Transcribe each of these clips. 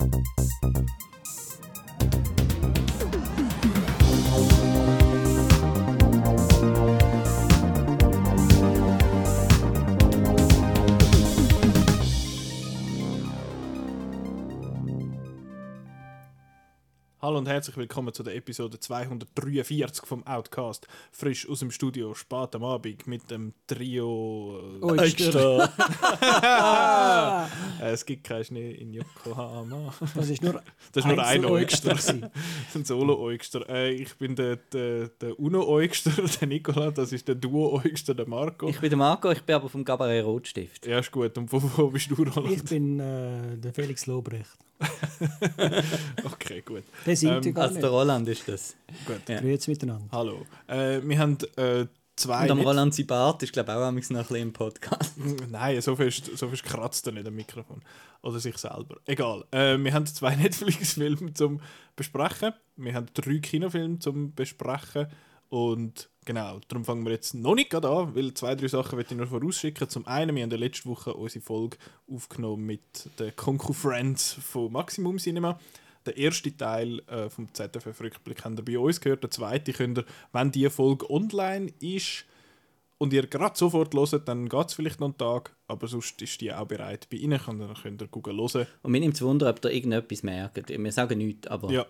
Thank you. Hallo und herzlich willkommen zu der Episode 243 vom Outcast. Frisch aus dem Studio, spät am Abend mit dem Trio. Oyster. Äh, es gibt keinen Schnee in Yokohama. Das ist nur, Das ist nur ein Oyster. Das ist ein Solo-Oyster. Äh, ich bin der, der, der Uno-Oyster, der Nicola. Das ist der Duo-Oyster, der Marco. Ich bin der Marco, ich bin aber vom Gabarett Rotstift. ja, ist gut. Und wo, wo bist du, Ich Roland? bin äh, der Felix Lobrecht. Okay, gut. Der singt Ähm, Also der Roland ist das. gut. Ja. Grüezi miteinander. Hallo. Äh, wir haben äh, zwei. Und am Roland sein Bart ist glaube ich auch noch ein bisschen im Podcast. Nein, so fest, so fest kratzt er nicht am Mikrofon. Oder sich selber. Egal. Äh, wir haben zwei Netflix-Filme zum Besprechen. Wir haben drei Kinofilme zum Besprechen. Und genau, darum fangen wir jetzt noch nicht gerade an, weil zwei, drei Sachen möchte ich noch vorausschicken. Zum einen, wir haben ja letzte Woche unsere Folge aufgenommen mit den Konku Friends von Maximum Cinema. Der erste Teil äh, vom ZFF-Rückblick habt ihr bei uns gehört. Der zweite könnt ihr, wenn die Folge online ist, und ihr gerade sofort hört, dann geht es vielleicht noch einen Tag, aber sonst ist die auch bereit bei Ihnen und dann könnt ihr gucken, hören. Und mir nimmt es Wunder, ob ihr irgendetwas merkt. Wir sagen nichts, aber Ja,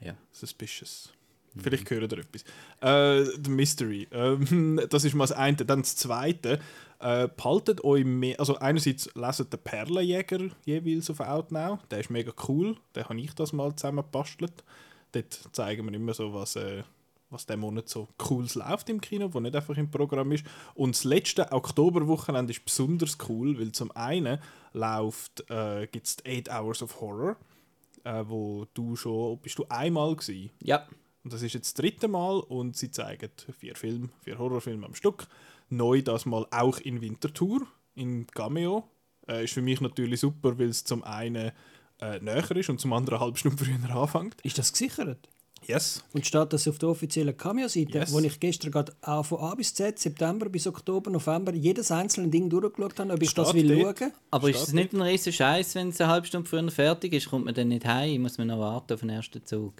ja. suspicious. Vielleicht hören ihr etwas. Äh, The Mystery. Ähm, das ist mal das eine. Dann das zweite. Äh, behaltet euch mehr. Also, einerseits leset den Perlenjäger jeweils auf Outnow. Der ist mega cool. Den habe ich das mal zusammen gebastelt. Dort zeigen wir immer so, was, äh, was der Monat so cooles läuft im Kino, wo nicht einfach im Programm ist. Und das letzte Oktoberwochenende ist besonders cool, weil zum einen läuft, äh, gibt es 8 Hours of Horror, äh, wo du schon, bist du einmal gewesen? Ja, Und das ist jetzt das dritte Mal und sie zeigen vier Filme, vier Horrorfilme am Stück. Neu das mal auch in Winterthur, in Cameo. Äh, ist für mich natürlich super, weil es zum einen äh, näher ist und zum anderen eine halbe Stunde früher anfängt. Ist das gesichert? Yes. Und steht das auf der offiziellen Cameo-Seite, Yes. wo ich gestern gerade auch von A bis Z, September bis Oktober, November, jedes einzelne Ding durchgeschaut habe, ob ich das Steht will dort. schauen. aber ist Steht es nicht ein riesen Scheiß, wenn es eine halbe Stunde früher fertig ist, kommt man dann nicht heim, muss man noch warten auf den ersten Zug?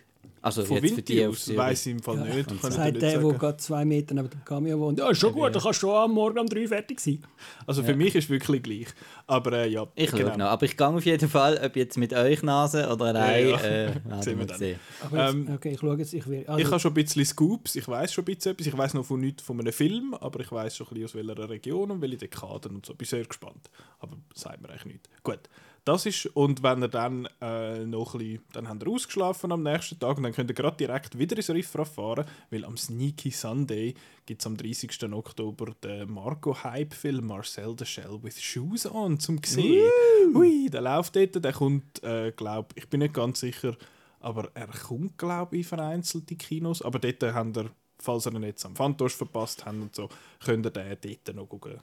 Also Von jetzt für die aus Zürich. weiss ich im Fall nicht. kann ich Sagt der, der sagen. gerade zwei Meter neben dem Cameo wohnt. Ja, ist schon gut, dann kannst du schon am Morgen um drei fertig sein. Also für mich ist es wirklich gleich. Aber äh, ja, Ich genau. schaue noch, aber ich gehe auf jeden Fall, ob jetzt mit euch Nase oder allein, Ja, ja. äh, Sehen wir wir dann. sehen. Jetzt, Ähm, okay, ich schaue jetzt, ich will. Ich Also, habe schon ein bisschen Scoops, ich weiß schon ein bisschen etwas. Ich weiß noch von nichts von einem Film, aber ich weiß schon ein bisschen aus welcher Region und welche Dekaden und so. Bin sehr gespannt. Aber sagt mir eigentlich nicht. Gut, das ist, und wenn ihr dann äh, noch ein bisschen, dann habt ihr ausgeschlafen am nächsten Tag und dann könnt ihr gerade direkt wieder ins Riffraff fahren, weil am Sneaky Sunday gibt es am 30. Oktober den Marco-Hype-Film Marcel the Shell with Shoes on zum sehen. Ui, der läuft dort, der kommt, äh, glaube ich, bin nicht ganz sicher, aber er kommt, glaube ich, in vereinzelte Kinos. Aber dort habt ihr, falls ihr ihn jetzt am Fantosch verpasst habt und so, könnt ihr den dort noch gucken,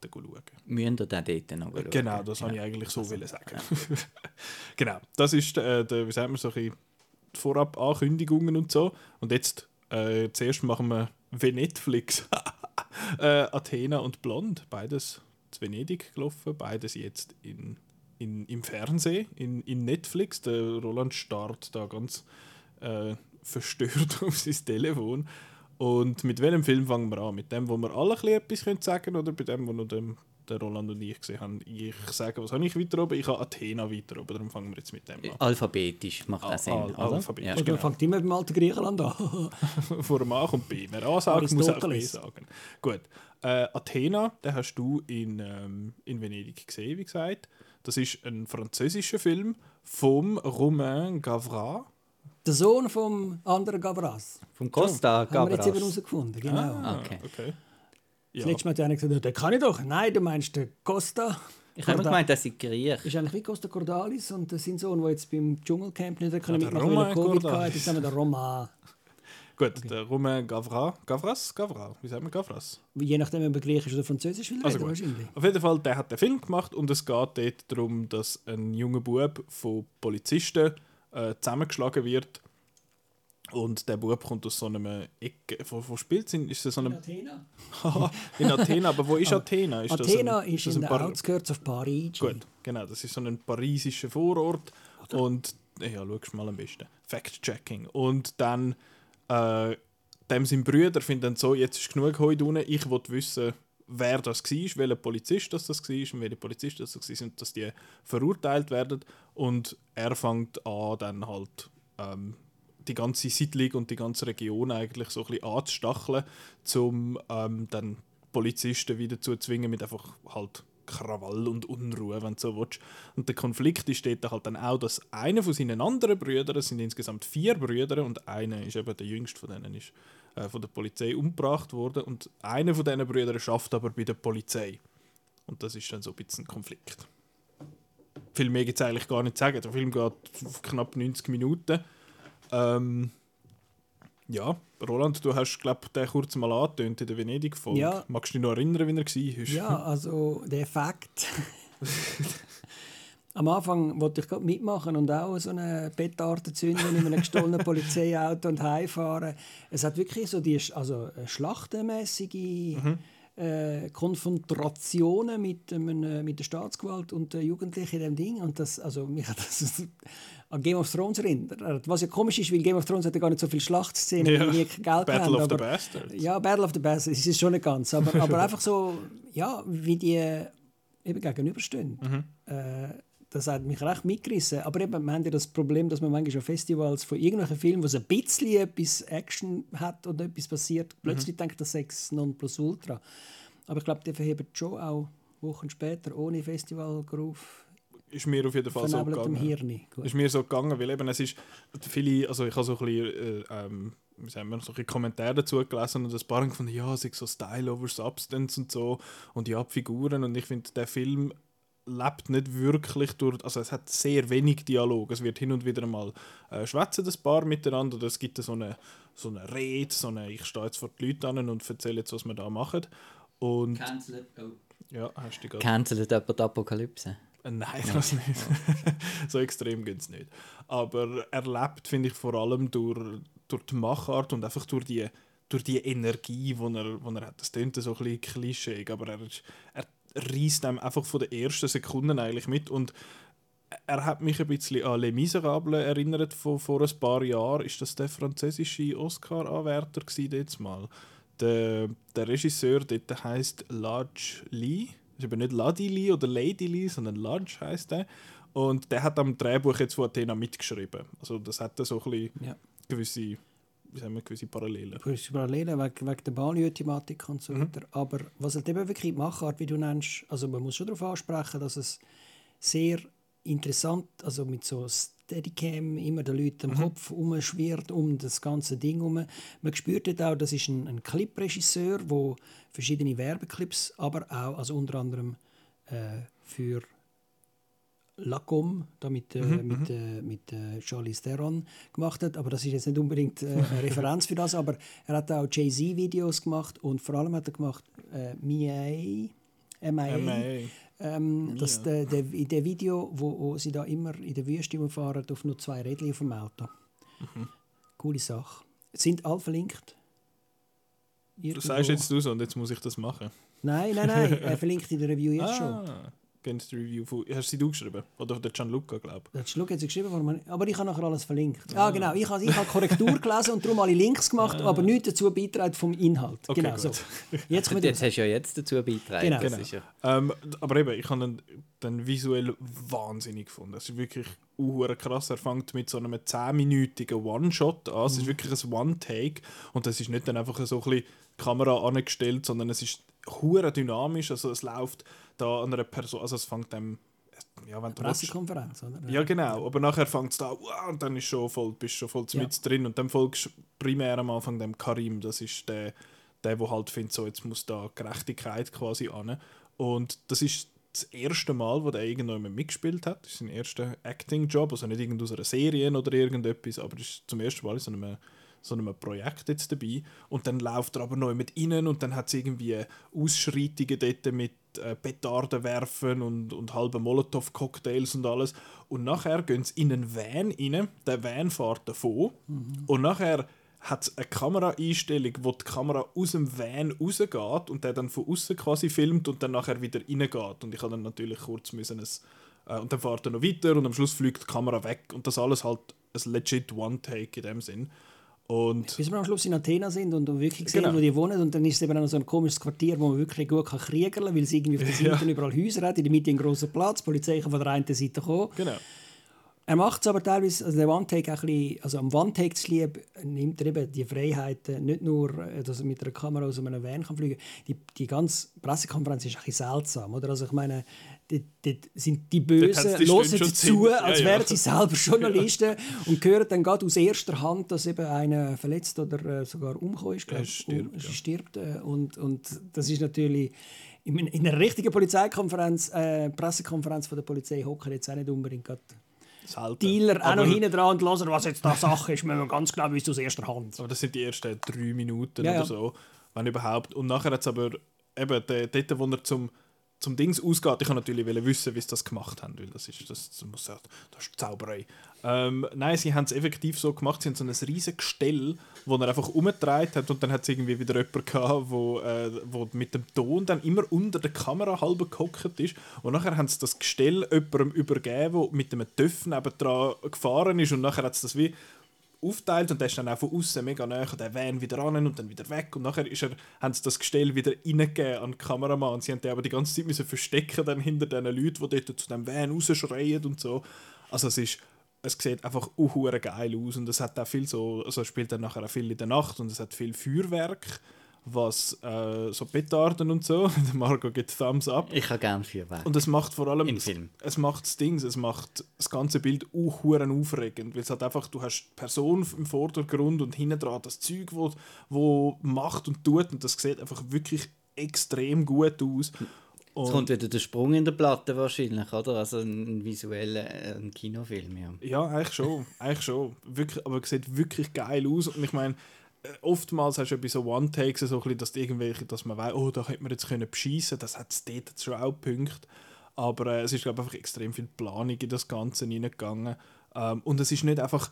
dort schauen. Müsst ihr dann dort noch schauen? Genau, das wollte ich eigentlich so wollen sagen. genau, das ist, äh, der, wie sagt man, so ein bisschen die Vorab-Ankündigungen und so. Und jetzt, äh, zuerst machen wir Venetflix. äh, Athena und Blond, beides zu Venedig gelaufen, beides jetzt in, in, im Fernsehen, in, in Netflix. Der Roland starrt da ganz äh, verstört auf sein Telefon. Und mit welchem Film fangen wir an? Mit dem, wo wir alle ein bisschen etwas können sagen können, oder bei dem, wo nur dem, der Roland und ich gesehen haben? Ich sage, was habe ich weiter oben? Ich habe Athena weiter oben, darum fangen wir jetzt mit dem an. Alphabetisch macht das Sinn, Al- oder? alphabetisch, Ja. oder genau. fängt immer beim alten Griechenland an. Vor dem A kommt B. Wer A sagt, muss auch B sagen. Gut. Äh, Athena, den hast du in, ähm, in Venedig gesehen, wie gesagt. Das ist ein französischer Film vom Romain Gavras. Der Sohn vom anderen Gavras. Vom Costa Haben wir jetzt eben herausgefunden, genau. Ah, Okay. okay. Das Ja. letzte Mal hat einer gesagt, den kann ich doch. Nein, du meinst den Costa. Ich habe gemeint, dass sie Griech. ist eigentlich wie Costa Cordalis und sein Sohn, der jetzt beim Dschungelcamp nicht können der mitmachen Romain weil er Covid hatte. Jetzt haben wir den Roman. Gut, der Romain Gavras. Gavras? Gavras? Wie sagt man Gavras? Je nachdem, ob er Griechisch oder Französisch will Also reden, wahrscheinlich. Auf jeden Fall, der hat den Film gemacht und es geht dort darum, dass ein junger Bub von Polizisten äh, zusammengeschlagen wird. Und der Bub kommt aus so einem Ecke. Wo, wo spielt es? Ist das so einem, Athena? in Athena, aber wo ist Athena? Ist Athena das ein, ist das in Par- Outskirts of Paris. Gut, genau. Das ist so ein parisischer Vorort. Und ja, schau mal am besten. Fact-Checking. Und dann äh, dem sein Brüder findet dann so, jetzt ist genug heute unten, ich will wissen, wer das war, welcher Polizist das, das war und welche Polizisten das war und dass die verurteilt werden. Und er fängt an, dann halt ähm, die ganze Siedlung und die ganze Region eigentlich so ein bisschen anzustacheln, um ähm, dann Polizisten wieder zu zwingen mit einfach halt Krawall und Unruhe, wenn du so willst. Und der Konflikt steht halt dann auch, dass einer von seinen anderen Brüdern, es sind insgesamt vier Brüder und einer ist eben der jüngste von denen, ist äh, von der Polizei umgebracht worden und einer von diesen Brüdern schafft aber bei der Polizei. Und das ist dann so ein bisschen ein Konflikt. Viel mehr gibt es eigentlich gar nicht zu sagen. Der Film geht knapp 90 Minuten. Ähm, ja, Roland, du hast, glaube den kurz mal angetönt in der Venedig-Folge. Ja. Magst du dich noch erinnern, wie er war? Ja, also der Effekt. Am Anfang wollte ich gerade mitmachen und auch so eine Petarde zünden in einem gestohlenen Polizeiauto und heimfahren. Es hat wirklich so die also schlachtenmäßige äh, Konfrontationen mit, einem, mit der Staatsgewalt und den Jugendlichen in dem Ding. Und das, also mich hat das an Game of Thrones erinnert. Was ja komisch ist, weil Game of Thrones hat ja gar nicht so viele Schlachtszenen, Ja. wie wir Geld Battle haben. of aber, the Bastards. Ja, Battle of the Bastards, es ist schon nicht ganz. Aber, aber einfach so, ja, wie die eben gegenüberstehen. Äh, das hat mich recht mitgerissen. Aber eben, wir haben ja das Problem, dass man manchmal auf Festivals von irgendwelchen Filmen, wo es ein bisschen etwas Action hat oder etwas passiert, plötzlich denkt, das sei das Nonplusultra. Aber ich glaube, die verhebt schon auch Wochen später, ohne Festivalgroove, Ist mir auf jeden Fall so gegangen. Hirn. Gut. ist mir so gegangen, weil eben es ist viele, also ich habe so ein bisschen, äh, ähm, wie sagen wir, so ein Kommentare dazu gelesen und ein paar haben gefunden, ja, es ist so Style over Substance und so und ja, die Figuren und ich finde, der Film lebt nicht wirklich durch, also es hat sehr wenig Dialog, es wird hin und wieder mal äh, schwätzen das Paar miteinander oder es gibt so eine, so eine Rede, so eine, ich stehe jetzt vor die Leute an und erzähle jetzt, was wir da machen und. Oh. ja, hast du gerade Cancelled jemand Apokalypse? äh, Nein, das nicht. so extrem geht es nicht. Aber er lebt, finde ich, vor allem durch, durch die Machart und einfach durch die, durch die Energie, die er, die er hat. Das klingt so ein bisschen klischee, aber er, ist- er reißt einem einfach von den ersten Sekunden eigentlich mit und er hat mich ein bisschen an Les Miserables erinnert von vor ein paar Jahren. Ist das der französische Oscar-Anwärter jetzt mal? Der, der Regisseur dort heißt Lodge Lee. Das ist aber nicht Ladi Lee oder Lady Lee, sondern Lodge heißt der. Und der hat am Drehbuch jetzt von Athena mitgeschrieben. Also das hat so ein bisschen Ja. gewisse, sagen wir, gewisse Parallelen. gewisse Parallelen wegen, wegen der Banlieue-Thematik und so Mhm. weiter. Aber was halt eben wirklich die Machart, wie du nennst, also man muss schon darauf ansprechen, dass es sehr interessant, also mit so Steadicam immer den Leuten im Kopf umschwirrt um das ganze Ding herum. Man spürt dort auch, das ist ein, ein Clipregisseur, der verschiedene Werbeclips, aber auch, also unter anderem äh, für Lacom, da mit, äh, mit, äh, mit äh, Charlize Theron gemacht hat. Aber das ist jetzt nicht unbedingt äh, eine Referenz für das, aber er hat auch Jay-Z-Videos gemacht und vor allem hat er gemacht äh, MIA, MIA, MA. ähm, das, der, der, in dem Video, wo, wo sie da immer in der Wüste fahren, auf nur zwei Rädchen auf dem Auto. Mhm. Coole Sache. Sind alle verlinkt? Irgendwo? sagst jetzt du so und jetzt muss ich das machen. Nein, nein, nein. Er verlinkt in der Review jetzt schon. Ah, kennst du die Review von, hast sie du geschrieben? Oder der Gianluca, glaube ich. Das Schluck hat sie geschrieben, man- aber ich habe nachher alles verlinkt. Ah, genau. Ich habe ich habe Korrektur gelesen und darum alle Links gemacht, aber nichts dazu beitragen vom Inhalt. Okay, genau, so. gut. Jetzt kommt Jetzt hast du ja jetzt dazu beigetragen. Genau. Genau. ist ja Ähm, aber eben, ich habe ihn dann visuell wahnsinnig gefunden. Es ist wirklich uhuere krass. Er fängt mit so einem 10-minütigen One-Shot an. Es ist wirklich ein One-Take. Und das ist nicht dann einfach so ein bisschen Kamera angestellt, sondern es ist hure dynamisch. Also es läuft da an einer Person, also es fängt dann, ja, wenn du Pressekonferenz, oder? ja, genau. Aber nachher fängt es da wow, und dann ist schon voll, bist du schon voll Ja. mit drin. Und dann folgst du primär am Anfang dem Karim. Das ist der, der, der halt findet, so, jetzt muss da Gerechtigkeit quasi an. Und das ist das erste Mal, wo der irgendjemand mitgespielt hat. Das ist sein erster Acting-Job. Also nicht irgend aus einer Serie oder irgendetwas, aber das ist zum ersten Mal in so einem so einem Projekt jetzt dabei. Und dann läuft er aber neu mit innen und dann hat es irgendwie Ausschreitungen dort mit äh, Petarden werfen und, und halben Molotow-Cocktails und alles. Und nachher gehen sie in einen Van rein, der Van fährt davon. Und nachher hat es eine Kameraeinstellung, wo die Kamera aus dem Van rausgeht und der dann von außen quasi filmt und dann nachher wieder reingeht. Und ich habe dann natürlich kurz müssen ein Äh, und dann fährt er noch weiter und am Schluss fliegt die Kamera weg. Und das alles halt ein legit One-Take in dem Sinn. Und Bis wir am Schluss in Athena sind und wirklich sehen, Genau. wo die wohnen. Und dann ist es eben auch so ein komisches Quartier, wo man wirklich gut kann kriegen kann, weil es irgendwie auf der Seite überall Häuser hat, in der Mitte einen grossen Platz, die Polizei kann von der einen Seite kommen. genau. Er macht es aber teilweise, also der One-Take ein bisschen, also am One-Take zu lieb, nimmt er eben die Freiheiten, nicht nur, äh, dass er mit einer Kamera aus einem Van kann fliegen die, die ganze Pressekonferenz ist ein bisschen seltsam, oder? Also ich meine, dort, sind die Bösen, die hören zu, als ja, ja. wären sie selber Journalisten und hören dann gerade aus erster Hand, dass eben einer verletzt oder äh, sogar umgekommen ist, glaub, Er stirbt, um, ja. stirbt äh, und, und das ist natürlich in, in einer richtigen Polizeikonferenz, äh, Pressekonferenz von der Polizei hocken jetzt auch nicht unbedingt gerade Selten. Dealer auch noch Aber- hinten dran und hören, was jetzt da Sache ist, müssen wir ganz genau wissen aus erster Hand. Aber das sind die ersten drei Minuten Ja, oder ja. so, wenn überhaupt. Und nachher hat es aber eben dort, wo er zum, zum Dings ausgeht, ich kann natürlich wissen, wie sie das gemacht haben, weil das ist, das, das muss das ist Zauberei. Ähm, nein, sie haben es effektiv so gemacht, sie haben so ein riesiges Gestell, wo er einfach umgedreht hat und dann hat es irgendwie wieder jemand gehabt, wo, äh, wo mit dem Ton dann immer unter der Kamera halb gehockt ist und nachher haben sie das Gestell jemandem übergeben, der mit einem Töff nebendran gefahren ist und nachher hat es das wie aufteilt und der ist dann auch von außen mega nah an den Van wieder ran und dann wieder weg und nachher ist er, haben sie das Gestell wieder reingegeben an den Kameramann und sie haben den aber die ganze Zeit müssen verstecken dann hinter den Leuten, die dort zu dem Van rausschreien und so. Also es ist es sieht einfach uhuere geil aus und es hat auch viel so, also spielt dann nachher auch viel in der Nacht und es hat viel Feuerwerk, was äh, so Petarden und so. Der Marco gibt Thumbs up. Ich habe gerne Feuerwerk. Und es macht vor allem Im Film. es macht das Ding, es macht das ganze Bild auch aufregend, weil es halt einfach, du hast die Person im Vordergrund und hinten dran das Zeug, wo, wo macht und tut und das sieht einfach wirklich extrem gut aus. Jetzt kommt wieder der Sprung in der Platte wahrscheinlich, oder? Also ein visueller äh, ein Kinofilm, ja. Ja, eigentlich schon. Eigentlich schon. Wirklich, aber es sieht wirklich geil aus. Und ich meine, oftmals hast du bei so One-Takes so ein bisschen, dass, irgendwelche, dass man weiß, oh, da hätte man jetzt können beschießen Das hat es dort schon auch Punkte. Aber äh, es ist, glaube einfach extrem viel Planung in das Ganze hineingegangen. Ähm, und es ist nicht einfach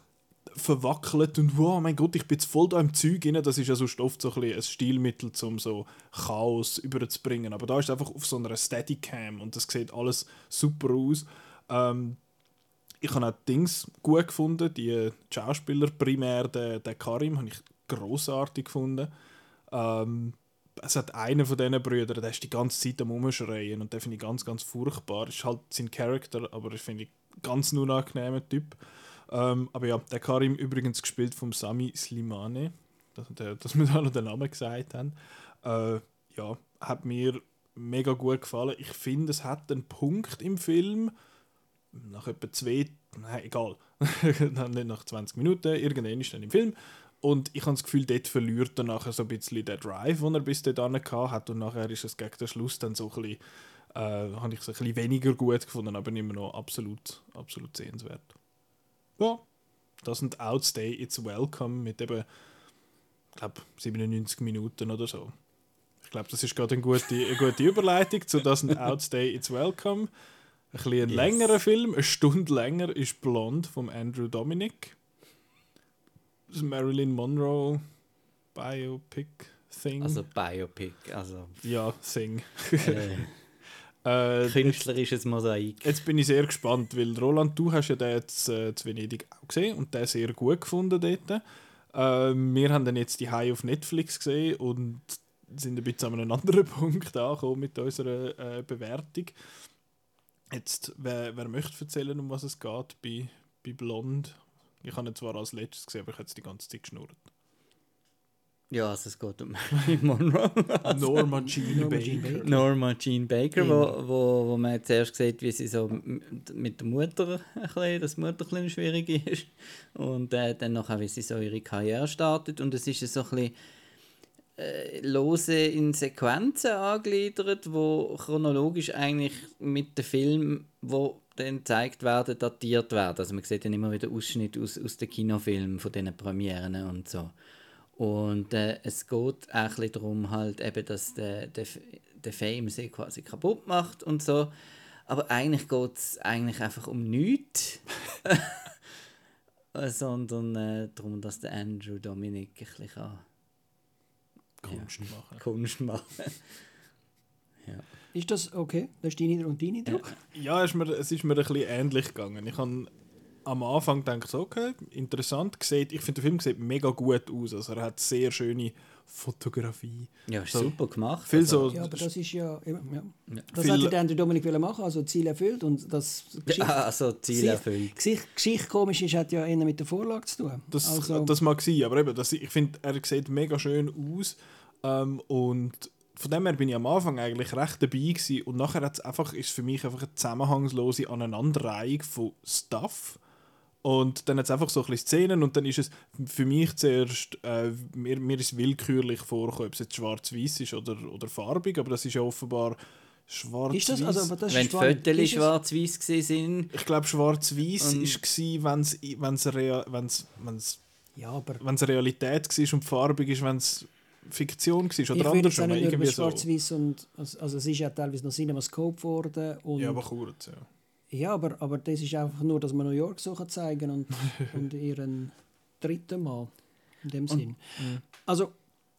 verwackelt und wow, mein Gott, ich bin jetzt voll da im Zeug rein. Das ist ja sonst oft so ein, ein Stilmittel, um so Chaos überzubringen. Aber da ist es einfach auf so einer Steadicam und das sieht alles super aus. Ähm, ich habe auch Dings gut gefunden, die Schauspieler, primär den, den Karim, habe ich großartig gefunden. Ähm, es hat einen von diesen Brüdern, der ist die ganze Zeit am Umschreien und den finde ich ganz, ganz furchtbar. Ist halt sein Charakter, aber ich finde ganz ein unangenehmer Typ. Ähm, aber ja, der Karim übrigens gespielt vom Sami Slimane, dass, dass wir da noch den Namen gesagt haben. Äh, ja, hat mir mega gut gefallen. Ich finde, es hat einen Punkt im Film, nach etwa zwei, nein, egal, nicht nach 20 Minuten, irgendwann ist dann im Film. Und ich habe das Gefühl, dort verliert er nachher so ein bisschen den Drive, den er bis dahin hat. Und nachher ist es gegen den Schluss dann so ein bisschen, äh, habe ich es ein bisschen weniger gut gefunden, aber immer noch absolut, absolut sehenswert. Ja, das sind Outstay It's Welcome mit eben, ich glaube, 97 Minuten oder so. Ich glaube, das ist gerade eine gute, eine gute Überleitung zu das sind Outstay It's Welcome. Ein bisschen ein Yes. längerer Film, eine Stunde länger, ist Blond vom Andrew Dominic. Marilyn Monroe Biopic-Thing. Also Biopic, also ja, Thing. äh, Äh, künstlerisches Mosaik. Jetzt bin ich sehr gespannt, weil Roland, du hast ja den jetzt äh, zu Venedig auch gesehen und den sehr gut gefunden dort. Äh, wir haben den jetzt die High auf Netflix gesehen und sind ein bisschen an einem anderen Punkt angekommen mit unserer äh, Bewertung. Jetzt, wer, wer möchte erzählen, um was es geht bei, bei Blond? Ich habe ihn zwar als letztes gesehen, aber ich habe jetzt die ganze Zeit geschnurrt. Ja, also es geht um Marilyn Monroe. Norma Jean Norma Jean Baker. Norma Jean Baker, wo, wo, wo man zuerst sieht, wie sie so mit der Mutter ein bisschen, dass die Mutter ein bisschen schwierig ist. Und äh, dann nachher, wie sie so ihre Karriere startet. Und es ist so ein bisschen äh, lose in Sequenzen angegliedert, wo chronologisch eigentlich mit dem Film, wo dann gezeigt werden, datiert werden. Also man sieht dann immer wieder Ausschnitte aus, aus den Kinofilmen von diesen Premieren und so. Und äh, es geht auch ein darum, halt eben, dass der, der, der Fame sie quasi kaputt macht und so. Aber eigentlich geht es eigentlich einfach um nichts. Äh, Sondern äh, darum, dass der Andrew Dominic ein bisschen kann Kunst machen. Kunst machen ja. Ist das okay? Das ist dein Eindruck und dein Eindruck? Ja, ist mir, es ist mir ein bisschen ähnlich gegangen. Ich habe am Anfang gedacht, so, okay, interessant. Sieht, ich finde, der Film sieht mega gut aus. Also er hat sehr schöne Fotografie. Ja, ist so, super gemacht. Viel also, so, ja, aber das ist ja... ja. Das viel, hat dann der Dominik machen, also Ziel erfüllt und das... Geschichte, ja, also Ziel erfüllt. Geschichte, Geschichte komisch ist, hat ja eher mit der Vorlage zu tun. Das, also, das mag sein, aber eben, das, ich finde, er sieht mega schön aus ähm, und von dem her bin ich am Anfang eigentlich recht dabei gewesen. und nachher hat's einfach, ist für mich einfach eine zusammenhangslose Aneinanderreihung von Stuff und dann hat es einfach so ein bisschen Szenen und dann ist es für mich zuerst, äh, mir, mir ist willkürlich vorgekommen, ob es jetzt schwarz-weiß ist oder, oder farbig, aber das ist ja offenbar schwarz Ist das, also, das Wenn die Fotos schwarz-weiß sind? Ich glaube, schwarz-weiß war, wenn es Rea ja, Realität war und farbig ist, wenn es Fiktion war oder andersrum. Ich würde es schwarz-weiß und also, also es ist ja teilweise noch CinemaScope geworden. Und ja, aber kurz, ja. Ja, aber, aber das ist einfach nur, dass man New York so kann zeigen und, und ihren dritten Mal. In dem Sinn. Und, also,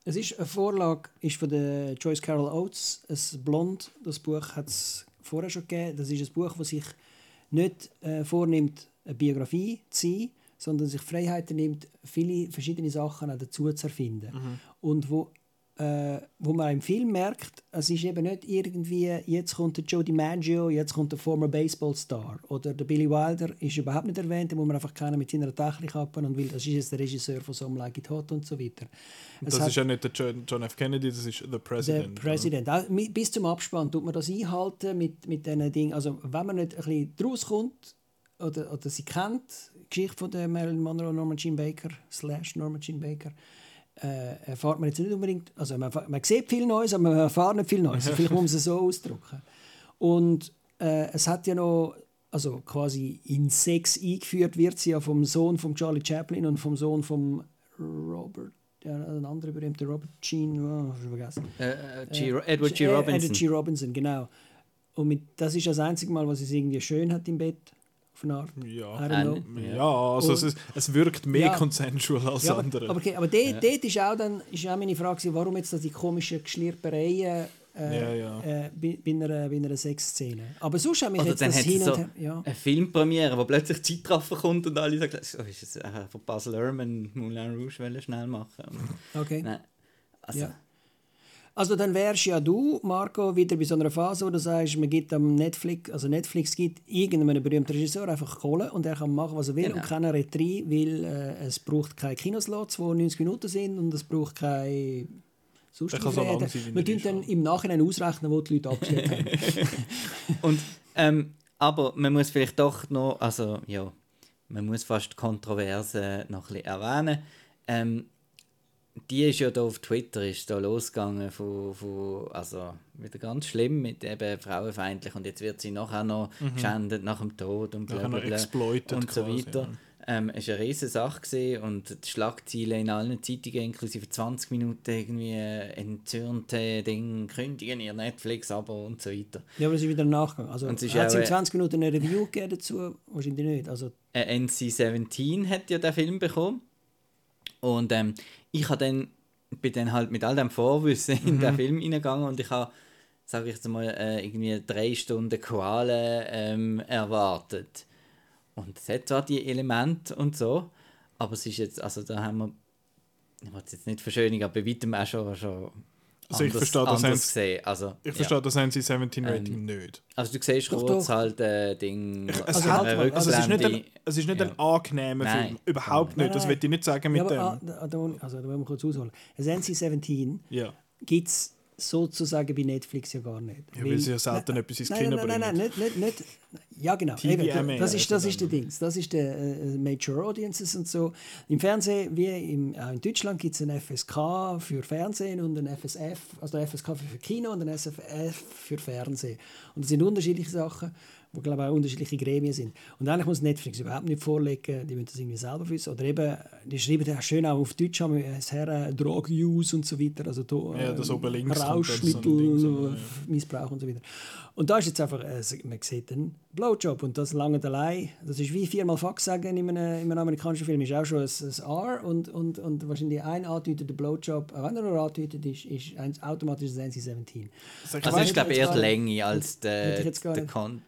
es ist eine Vorlage ist von der Joyce Carol Oates, ein Blond. Das Buch hat es vorher schon gegeben. Das ist ein Buch, das sich nicht äh, vornimmt, eine Biografie zu sein, sondern sich Freiheiten nimmt, viele verschiedene Sachen dazu zu erfinden. Mhm. Und wo äh, wo man im Film merkt, es ist eben nicht irgendwie, jetzt kommt der Joe DiMaggio, jetzt kommt der former Baseballstar oder der Billy Wilder ist überhaupt nicht erwähnt, den muss man einfach kennen mit seiner Technikkappe und will, das ist jetzt der Regisseur von Some Like It Hot und so weiter. Es das ist ja nicht der John, John, F. Kennedy, das ist der President. Der President. Auch bis zum Abspann tut man das einhalten mit, mit diesen Dingen. Also wenn man nicht ein bisschen draus kommt oder, oder sie kennt, die Geschichte von der Marilyn Monroe, Norman Jean Baker, slash Norman Jean Baker, äh, erfahrt man jetzt nicht unbedingt, also man, man sieht viel Neues, aber man erfahrt nicht viel Neues. Vielleicht muss man es so ausdrücken. Und äh, es hat ja noch, also quasi in Sex eingeführt wird sie ja vom Sohn von Charlie Chaplin und vom Sohn von Robert ja, ein anderer berühmter Robert Gene, oh, ich vergessen. Äh, G, äh, Edward G. Robinson. Edward G. Robinson, genau. Und mit, das ist das einzige Mal, was sie irgendwie schön hat im Bett auf eine Art. Ja, ja also es, es wirkt mehr ja. consensual als ja, andere. Aber, okay, aber dort, ja. dort ist, auch dann, ist auch meine Frage, warum jetzt die komischen Geschlirpereien äh, ja, ja. Äh, bei, bei, einer, bei einer Sexszene. Aber sonst haben wir jetzt das hin und so her. Ja. Eine Filmpremiere, wo plötzlich Zeitraffer kommt und alle sagen, oh, ist es äh, von Basil Erman Moulin Rouge schnell machen. Okay. Nein. Also, ja. Also dann wärst ja du, Marco, wieder bei so einer Phase, wo du sagst, man gibt am Netflix, also Netflix gibt irgendeinem berühmten Regisseur einfach Kohle und er kann machen, was er will genau. und keiner redet rein, weil äh, es braucht keine Kinoslots, die 90 Minuten sind und es braucht keine sonst so. Wir tun dann im Nachhinein ausrechnen, wo die Leute abgestellt haben. und, ähm, aber man muss vielleicht doch noch, also ja, man muss fast Kontroverse noch ein bisschen erwähnen. Ähm, die ist ja da auf Twitter ist da losgegangen von, von also wieder ganz schlimm mit eben frauenfeindlich und jetzt wird sie nachher noch mhm. geschändet nach dem Tod und bla, bla, bla und so weiter. Ja. Ähm, es war eine riesige Sache und die Schlagziele in allen Zeitungen, inklusive 20 Minuten irgendwie äh, entzürnte Ding, kündigen ihr Netflix-Abo und so weiter. Ja, aber es ist wieder ein Nachgang. Also hat es in 20 Minuten eine Review gegeben dazu? Wahrscheinlich nicht. Also äh, NC-17 hat ja den Film bekommen und ähm, ich habe dann, bin dann halt mit all dem Vorwissen in mhm. den Film hineingegangen und ich habe, sage ich jetzt mal, äh, irgendwie drei Stunden Qualen ähm, erwartet. Und es hat zwar die Elemente und so, aber es ist jetzt, also da haben wir, ich will es jetzt nicht verschönigen, aber bei weitem auch schon, schon also ich verstehe das, gesehen. Also, ich verstehe ja. das NC-17 Rating ähm, nicht. Also du siehst doch, kurz doch. halt äh, Ding, ich, es, also, hat, also es ist nicht ein, es ist nicht ja. ein angenehmer nein. Film, überhaupt nicht, das will ich nicht sagen mit ja, aber, dem. Ah, also da wollen wir kurz ausholen. Das NC-17 ja. gibt es sozusagen bei Netflix ja gar nicht. Ja, weil, sie ja selten etwas ins Kino bringen. Nein, nein, nein, nicht, nicht, ja genau. Eben, das ist, das ist der Dings. Das ist der äh, Major Audiences und so. Im Fernsehen, wie im, auch in Deutschland, gibt es ein FSK für Fernsehen und ein FSF, also ein FSK für Kino und ein SFF für Fernsehen. Und das sind unterschiedliche Sachen. Wo glaube ich auch unterschiedliche Gremien sind. Und eigentlich muss Netflix überhaupt nicht vorlegen, die müssen das irgendwie selber wissen. Oder eben, die schreiben ja schön auch auf Deutsch, haben wir Herren Drug Use und so weiter, also to, ja, das oben links Rauschmittel, so ja. Missbrauch und so weiter. Und da ist jetzt einfach, äh, man sieht einen Blowjob und das lange allein, das ist wie viermal Fax sagen in einem, in einem amerikanischen Film, ist auch schon ein, ein R und, und, und wahrscheinlich ein andeutender Blowjob, auch wenn er nur andeutet ist, ist ein automatisches NC-17. Also ist glaube ich eher die Länge als der, der Content.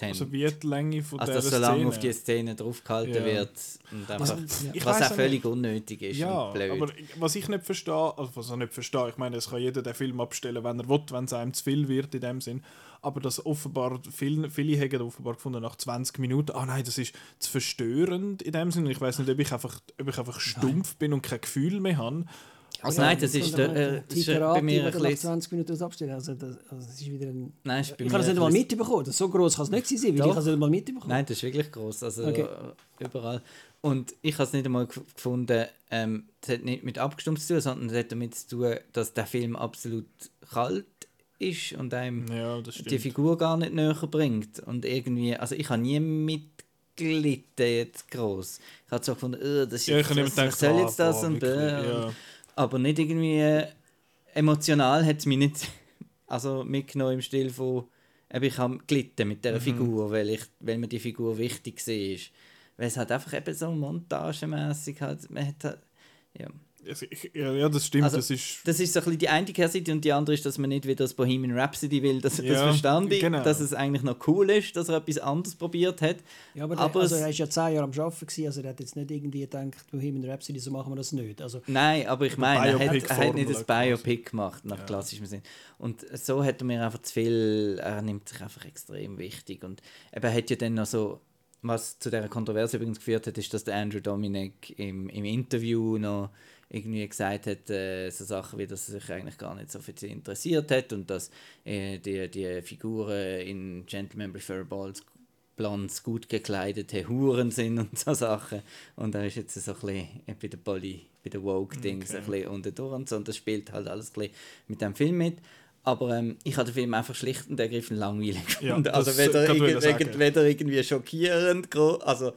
Also wie die Länge von also, dass so lange auf die Szene draufgehalten ja. wird und einfach, was, ja. was auch völlig nicht. unnötig ist ja, aber was ich nicht verstehe, also was ich nicht verstehe, ich meine, es kann jeder den Film abstellen, wenn er will, wenn es einem zu viel wird in dem Sinn, aber das offenbar, viele, viele haben offenbar gefunden nach 20 Minuten, ah nein, das ist zu verstörend in dem Sinne, ich weiß nicht, ob ich einfach, ob ich einfach stumpf nein. bin und kein Gefühl mehr habe, also nein, das ist, der, äh, das ist bei mir ein bisschen... 20 Minuten das abstellen, also das, also das ist wieder ein... Nein, ist bei ich habe das nicht mal mitbekommen, das so groß kann es nicht sein, weil Doch. ich es nicht mal mitbekommen. Nein, das ist wirklich groß, also okay. Äh, überall. Und ich habe es nicht einmal gefunden, ähm, das hat nicht mit Abgestimmt zu tun, sondern das hat damit zu tun, dass der Film absolut kalt ist und einem ja, die Figur gar nicht näher bringt. Und irgendwie, also ich habe nie mitgelitten jetzt groß. Ich habe so gefunden, oh, das ist ja, ich was, was soll jetzt das? und, äh, ja aber nicht irgendwie emotional hat es mich nicht also mitgenommen im Stil von ich habe gelitten mit dieser mhm. Figur, weil, ich, weil mir die Figur wichtig war. Weil es halt einfach eben so montagemässig halt, man hat halt, ja. Ja, ja, das stimmt. Also, das, ist das ist so ein bisschen die eine Kehrseite und die andere ist, dass man nicht wieder das Bohemian Rhapsody will. Das, ja, das verstand ich, genau. dass es eigentlich noch cool ist, dass er etwas anderes probiert hat. Ja, aber, aber der, also, er war ja zehn Jahre am Arbeiten, gewesen, also er hat jetzt nicht irgendwie gedacht, Bohemian Rhapsody, so machen wir das nicht. Also, Nein, aber ich meine, er hat, er hat nicht das Biopic gemacht, nach ja. klassischem Sinn. Und so hat er mir einfach zu viel, er nimmt sich einfach extrem wichtig. Und er hat ja dann noch so was zu dieser Kontroverse übrigens geführt hat, ist, dass der Andrew Dominic im, im Interview noch irgendwie gesagt hat, äh, so Sachen wie, dass er sich eigentlich gar nicht so für sie interessiert hat und dass äh, die, die Figuren in Gentleman Prefer Balls Plans gut gekleidete Huren sind und so Sachen. Und da ist jetzt so ein bisschen bei der Poly, bei der Woke-Dings okay. ein bisschen unten durch und so. Und das spielt halt alles ein bisschen mit dem Film mit. Aber ähm, ich habe den Film einfach schlicht und ergreifend langweilig gefunden. Ja, also weder, irg weder irgendwie schockierend, also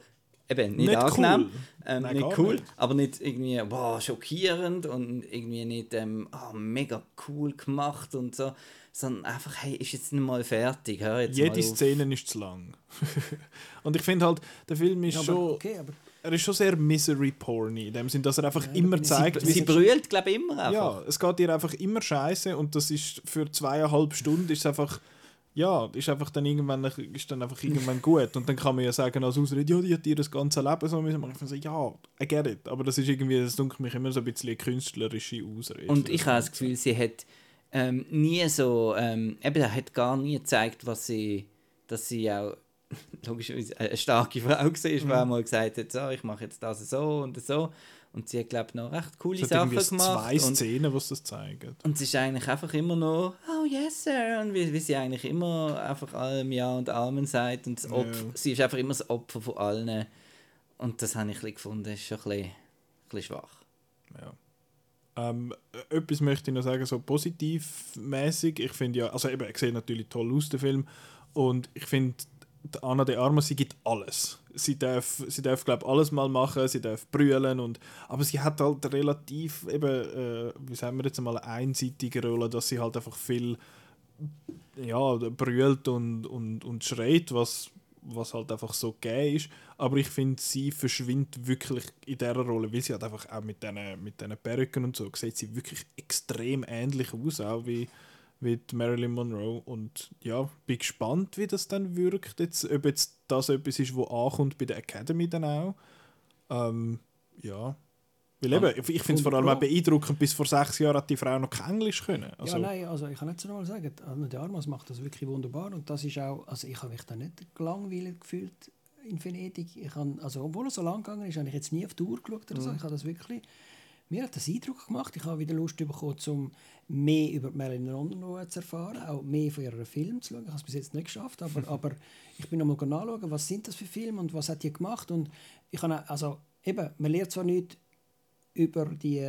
eben nicht, nicht angenehm, cool. Ähm, Nein, nicht cool, nicht. aber nicht irgendwie wow, schockierend und irgendwie nicht ähm, oh, mega cool gemacht und so, sondern einfach, hey, ist jetzt nicht mal fertig, hör jetzt Jede Szene ist zu lang. und ich finde halt, der Film ist ja, schon... Okay, er ist schon sehr misery-porny, in dem Sinn, dass er einfach ja, immer zeigt... Sie, sie brüllt, glaube ich, immer einfach. Ja, es geht ihr einfach immer scheiße und das ist für zweieinhalb Stunden ist einfach ja, ist einfach dann irgendwann, ist dann einfach irgendwann gut. Und dann kann man ja sagen als Ausrede, ja, die hat ihr das ganze Leben so müssen machen. Ich so, ja, I get it. Aber das ist irgendwie, das dunkelt mich immer so ein bisschen künstlerische Ausrede. Und ich habe das Gefühl, sie hat ähm, nie so, ähm, eben, hat gar nie gezeigt, was sie, dass sie auch logischerweise eine starke Frau war, mhm. die einmal gesagt hat, so, ich mache jetzt das so und so. Und sie hat, glaube ich, noch recht coole Sachen gemacht. zwei Szenen, die das zeigen. Und sie ist eigentlich einfach immer noch, oh yes, sir. Und wie, wie sie eigentlich immer einfach allem Ja und Amen sagt. Und ja. sie ist einfach immer das Opfer von allen. Und das habe ich ein gefunden, ist schon ein bisschen, ein bisschen schwach. Ja. Ähm, etwas möchte ich noch sagen, so positivmäßig. Ich finde ja, also eben, er sieht natürlich toll aus, der Film. Und ich finde, Anna de Armas, sie gibt alles. Sie darf, sie darf glaube alles mal machen, sie darf brüllen und aber sie hat halt relativ eben, äh, wie sagen wir jetzt mal, einseitige Rolle, dass sie halt einfach viel ja, brüllt und, und, und schreit, was, was halt einfach so geil ist. Aber ich finde, sie verschwindet wirklich in dieser Rolle, weil sie halt einfach auch mit diesen mit Perücken und so, sieht sie wirklich extrem ähnlich aus, auch wie wie Marilyn Monroe. Und ja, bin gespannt, wie das dann wirkt. Jetzt, ob jetzt das etwas ist, was ankommt bei der Academy dann auch. Ähm, ja. Weil eben, ich finde es vor allem auch beeindruckend, bis vor sechs Jahren hat die Frau noch kein Englisch können. Also, ja, nein, also ich kann nicht so normal sagen, Anna de Armas macht das wirklich wunderbar und das ist auch, also ich habe mich da nicht gelangweilt gefühlt in Venedig. Ich habe, also obwohl es so lang gegangen ist, habe ich jetzt nie auf die Uhr geschaut oder so. Mhm. Ich habe das wirklich mir hat das Eindruck gemacht. Ich habe wieder Lust bekommen, um mehr über Marilyn Monroe zu erfahren, auch mehr von ihren Filmen zu schauen. Ich habe es bis jetzt nicht geschafft, aber, aber ich bin nochmal nachschauen, was sind das für Filme und was hat die gemacht. Und ich habe, also eben, man lernt zwar nicht über die,